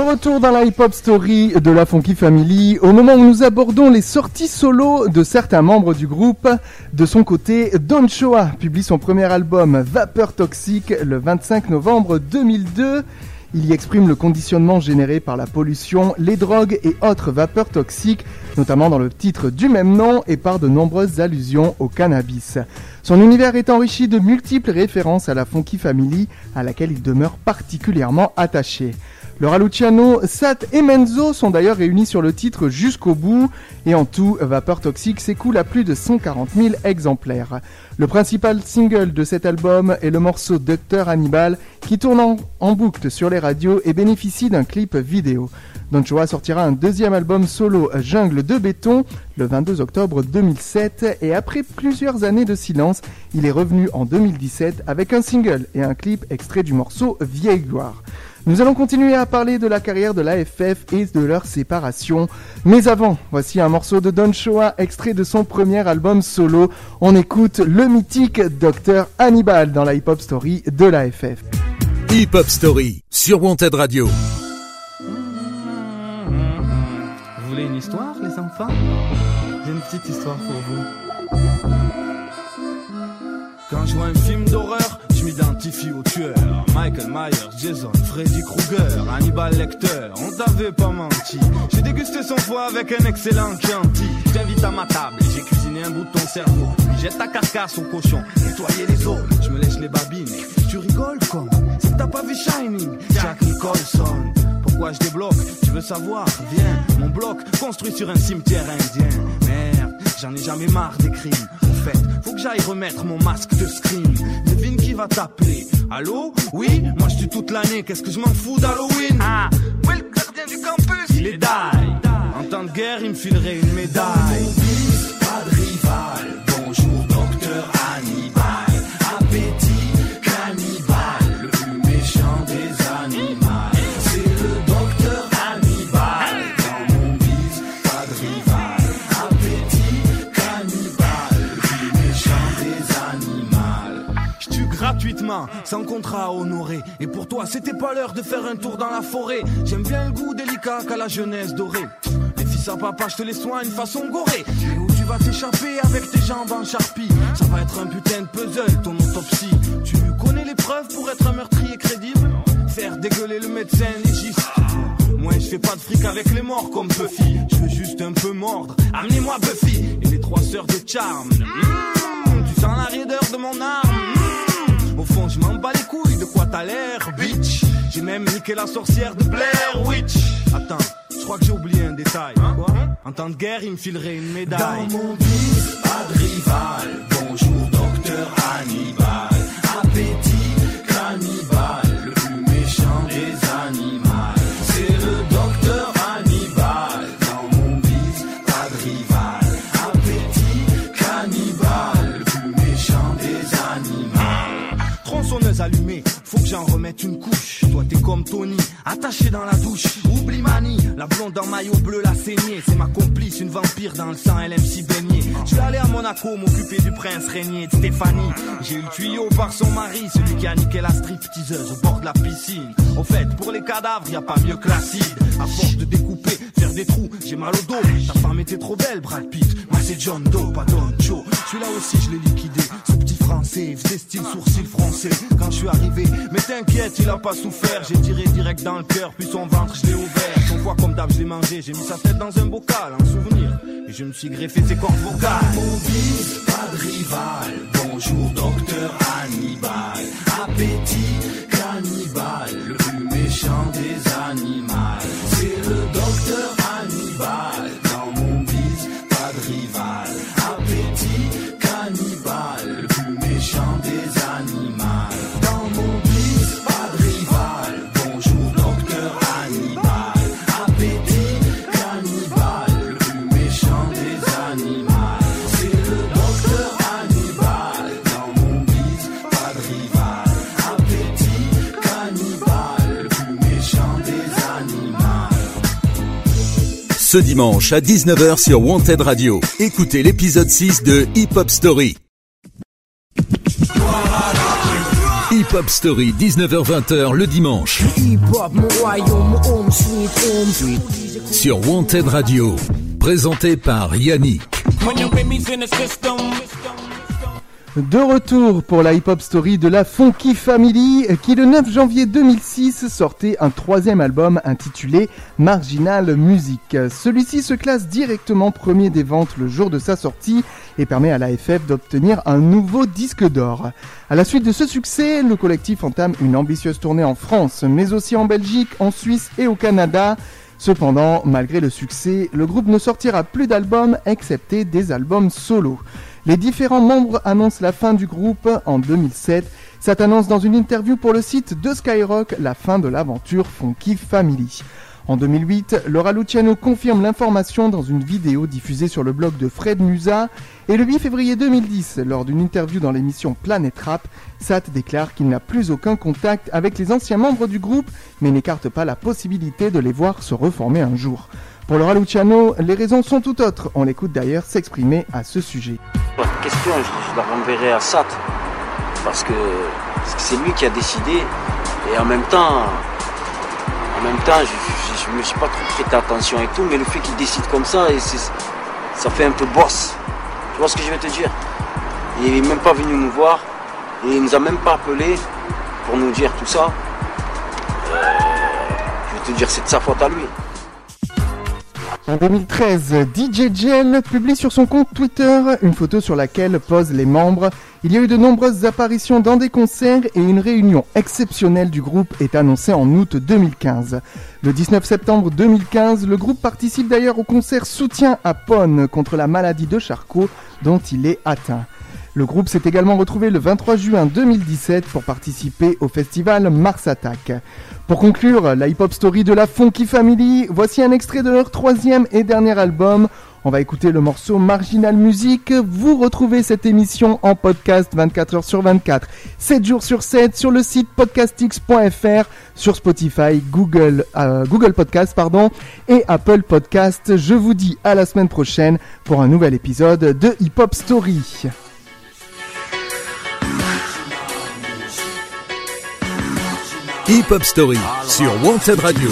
Retour dans la hip-hop story de la Funky Family, au moment où nous abordons les sorties solo de certains membres du groupe, de son côté, Don Choa publie son premier album Vapeur Toxique le 25 novembre 2002. Il y exprime le conditionnement généré par la pollution, les drogues et autres vapeurs toxiques, notamment dans le titre du même nom et par de nombreuses allusions au cannabis. Son univers est enrichi de multiples références à la Funky Family, à laquelle il demeure particulièrement attaché. Laura Luciano, Sat et Menzo sont d'ailleurs réunis sur le titre jusqu'au bout et en tout, Vapeur Toxique s'écoule à plus de 140 000 exemplaires. Le principal single de cet album est le morceau Docteur Hannibal qui tourne en, boucle sur les radios et bénéficie d'un clip vidéo. Don Choa sortira un deuxième album solo Jungle de béton le 22 octobre 2007 et après plusieurs années de silence, il est revenu en 2017 avec un single et un clip extrait du morceau Vieille Gloire. Nous allons continuer à parler de la carrière de l'AFF et de leur séparation. Mais avant, voici un morceau de Don Choa extrait de son premier album solo. On écoute le mythique Dr Hannibal dans la hip-hop story de l'AFF. Hip Hop Story sur Wanted Radio. Vous voulez une histoire, les enfants? J'ai une petite histoire pour vous. Quand je vois un film d'horreur, m'identifie au tueur. Michael Myers, Jason, Freddy Krueger, Hannibal Lecter, on t'avait pas menti. J'ai dégusté son foie avec un excellent Chianti. Je t'invite à ma table, j'ai cuisiné un bout de ton cerveau. Jette ta carcasse au cochon, nettoyer les os. Je me lèche les babines, tu rigoles comme si t'as pas vu Shining. Jack Nicholson. Pourquoi je débloque? Tu veux savoir? Viens, mon bloc construit sur un cimetière indien. Merde, j'en ai jamais marre des crimes. En fait, faut que j'aille remettre mon masque de scream. Va t'appeler. Allô? Oui? Moi je tue toute l'année, qu'est-ce que je m'en fous d'Halloween? Ah, le gardien du campus. Il est die. En temps de guerre, il me filerait une médaille. Sans contrat à honorer. Et pour toi, c'était pas l'heure de faire un tour dans la forêt. J'aime bien le goût délicat qu'a la jeunesse dorée. Les fils à papa, je te les soigne façon gorée. Et où tu vas t'échapper avec tes jambes en charpie? Ça va être un putain de puzzle, ton autopsie. Tu connais les preuves pour être un meurtrier crédible? Faire dégueuler le médecin légiste. Moi, je fais pas de fric avec les morts comme Buffy. Je veux juste un peu mordre. Amenez-moi Buffy et les trois sœurs de Charme. Mmh, tu sens la raideur de mon arme. Mmh, au fond, je m'en bats les couilles de quoi t'as l'air, bitch? J'ai même niqué la sorcière de Blair Witch. Attends, je crois que j'ai oublié un détail. Quoi? En temps de guerre, il me filerait une médaille. Dans mon bise, pas de rival. Bonjour, docteur Hannibal. J'en remette une couche. Toi comme Tony, attaché dans la douche. Oublie Mani, la blonde en maillot bleu, la saignée. C'est ma complice, une vampire dans le sang, elle aime si baigner. Je vais aller à Monaco m'occuper du prince régnier de Stéphanie. J'ai eu le tuyau par son mari, celui qui a niqué la stripteaseuse au bord de la piscine. Au fait, pour les cadavres, y a pas mieux que l'acide. À force de découper, faire des trous, j'ai mal au dos. Ta femme était trop belle, Brad Pitt. Moi c'est John Doe, pas Don Joe. Celui-là aussi je l'ai liquidé. Ce petit français, faisait style sourcil français. Quand je suis arrivé, mais t'inquiète, il a pas souffert. Tiré direct dans le cœur, puis son ventre je l'ai ouvert. Son foie comme d'hab je l'ai mangé, j'ai mis sa tête dans un bocal, en souvenir. Et je me suis greffé ses cordes vocales. Mon bise, pas de rival. Bonjour docteur Hannibal. Appétit cannibale, le plus méchant des animaux. C'est le docteur Hannibal. Dans mon bise, pas de rival. Appétit cannibale, le plus méchant des animaux. Ce dimanche à 19h sur Wanted Radio, écoutez l'épisode 6 de Hip Hop Story. Hip Hop Story, 19h-20h le dimanche. Sur Wanted Radio. Présenté par Yannick. De retour pour la hip-hop story de la Funky Family qui le 9 janvier 2006 sortait un troisième album intitulé Marginal Music. Celui-ci se classe directement premier des ventes le jour de sa sortie et permet à l'AFF d'obtenir un nouveau disque d'or. À la suite de ce succès, le collectif entame une ambitieuse tournée en France, mais aussi en Belgique, en Suisse et au Canada. Cependant, malgré le succès, le groupe ne sortira plus d'albums excepté des albums solo. Les différents membres annoncent la fin du groupe en 2007. Ça annonce dans une interview pour le site de Skyrock la fin de l'aventure Funky Family. En 2008, Laura Luciano confirme l'information dans une vidéo diffusée sur le blog de Fred Musa. Et le 8 février 2010, lors d'une interview dans l'émission Planet Rap, Sat déclare qu'il n'a plus aucun contact avec les anciens membres du groupe, mais n'écarte pas la possibilité de les voir se reformer un jour. Pour Laura Luciano, les raisons sont tout autres. On l'écoute d'ailleurs s'exprimer à ce sujet. La question, je, la renverrai à Sat. Parce que c'est lui qui a décidé. Et en même temps, en même temps, je, je me suis pas trop prêté attention et tout, mais le fait qu'il décide comme ça, ça fait un peu boss. Tu vois ce que je veux te dire? Il est même pas venu nous voir, et il nous a même pas appelé pour nous dire tout ça. Euh, je veux te dire, c'est de sa faute à lui. En 2013, DJ Gel publie sur son compte Twitter une photo sur laquelle posent les membres. Il y a eu de nombreuses apparitions dans des concerts et une réunion exceptionnelle du groupe est annoncée en août 2015. Le 19 septembre 2015, le groupe participe d'ailleurs au concert soutien à Pone contre la maladie de Charcot dont il est atteint. Le groupe s'est également retrouvé le 23 juin 2017 pour participer au festival Mars Attack. Pour conclure la hip-hop story de la Funky Family, voici un extrait de leur troisième et dernier album. On va écouter le morceau Marginal Music. Vous retrouvez cette émission en podcast 24 heures sur 24, 7 jours sur 7 sur le site podcastx.fr, sur Spotify, Google, euh, Google Podcast et Apple Podcast. Je vous dis à la semaine prochaine pour un nouvel épisode de Hip Hop Story. Hip Hop Story sur Wanted Radio.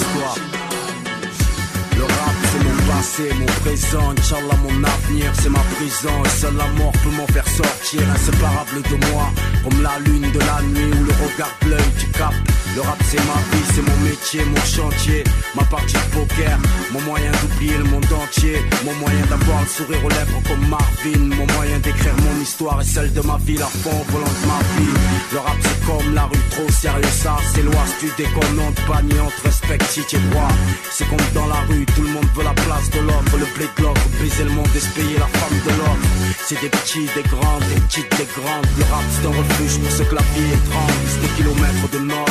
Le rap c'est mon passé, mon présent, Inch'Allah mon avenir c'est ma prison. Et seule la mort peut m'en faire sortir. Inséparable de moi, comme la lune de la nuit Ou le regard bleu tu captes Le rap c'est ma vie, c'est mon métier, mon chantier. Ma partie de poker, mon moyen d'oublier le monde entier. Mon moyen d'avoir le sourire aux lèvres comme Marvin. Mon moyen d'écrire mon histoire et celle de ma vie La fond au volant de ma vie. Le rap c'est comme la rue, trop sérieux ça c'est loi Si tu déconnes, on te panier, on te respecte si droit. C'est comme dans la rue, tout le monde veut la place de l'autre Le blé de l'autre, baiser le monde et se payer la femme de l'autre C'est des petits, des grands, des petites, des grandes. Le rap c'est un refuge pour ceux que la vie C'est des kilomètres de nord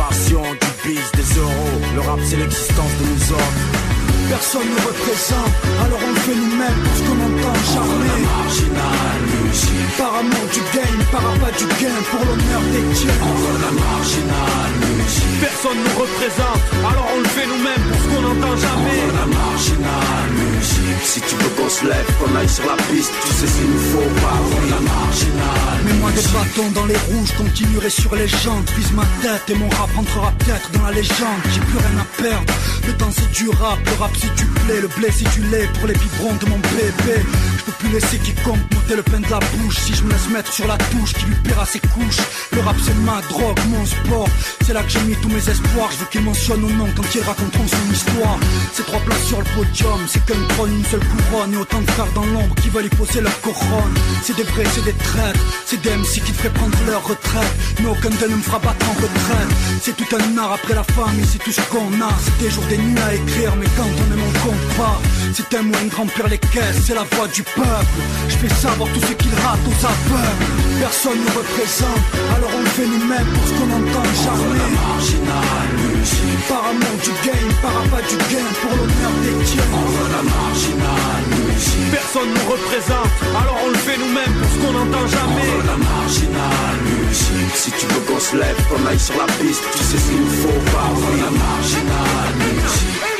passion, biz, des euros. Le rap c'est l'existence de nous autres Personne ne représente, alors on le fait nous-mêmes parce qu'on entend jamais. marginal musique. Par amour du game, par abat du gain, pour l'honneur des tiens. On la marginal musique. Personne nous représente, alors on le fait nous-mêmes pour ce qu'on n'entend jamais. la marginal musique. Si tu veux qu'on se lève, qu'on aille sur la piste, tu sais ce qu'il nous faut pas. La marginal Mets-moi des bâtons dans les roues, je continuerai sur les jantes. Vise ma tête et mon rap entrera peut-être dans la légende. J'ai plus rien à perdre. Le temps c'est du rap, le rap si tu plais, le blé si tu l'es pour les biberons de mon bébé. Je peux plus laisser quiconque monter le pain de la bouche. Si je me laisse mettre sur la touche, qui lui paiera ses couches. Le rap c'est ma drogue, mon sport. C'est là que j'ai mis tous mes espoirs. Je veux qu'il mentionne au nom quand ils raconteront son histoire. C'est trois places sur le podium, c'est qu'un trône, une seule couronne. Et autant de frères dans l'ombre qui veulent y poser leur couronne. C'est des vrais, c'est des traîtres. C'est des MC qui te feraient prendre leur retraite. Mais aucun d'eux ne me fera battre en retraite. C'est tout un art après la famille, c'est tout ce qu'on a. C'est des jours, des nuits à écrire, mais quand on aime, on compte pas. C'est un moyen de remplir les caisses, c'est la voix du peuple. Je fais savoir tout ce qu'ils ratent aux aveugles. Personne ne représente, alors on le fait nous-mêmes pour ce qu'on entend jamais. marginal musique. Par amour du game, par abat du gain, pour l'honneur des tiens. On la marginal musique. Personne nous représente, alors on le fait nous-mêmes pour ce qu'on n'entend jamais. On la marginal musique. Si tu veux qu'on se lève, qu'on aille sur la piste, tu sais ce qu'il nous faut pas. On la marginal musique.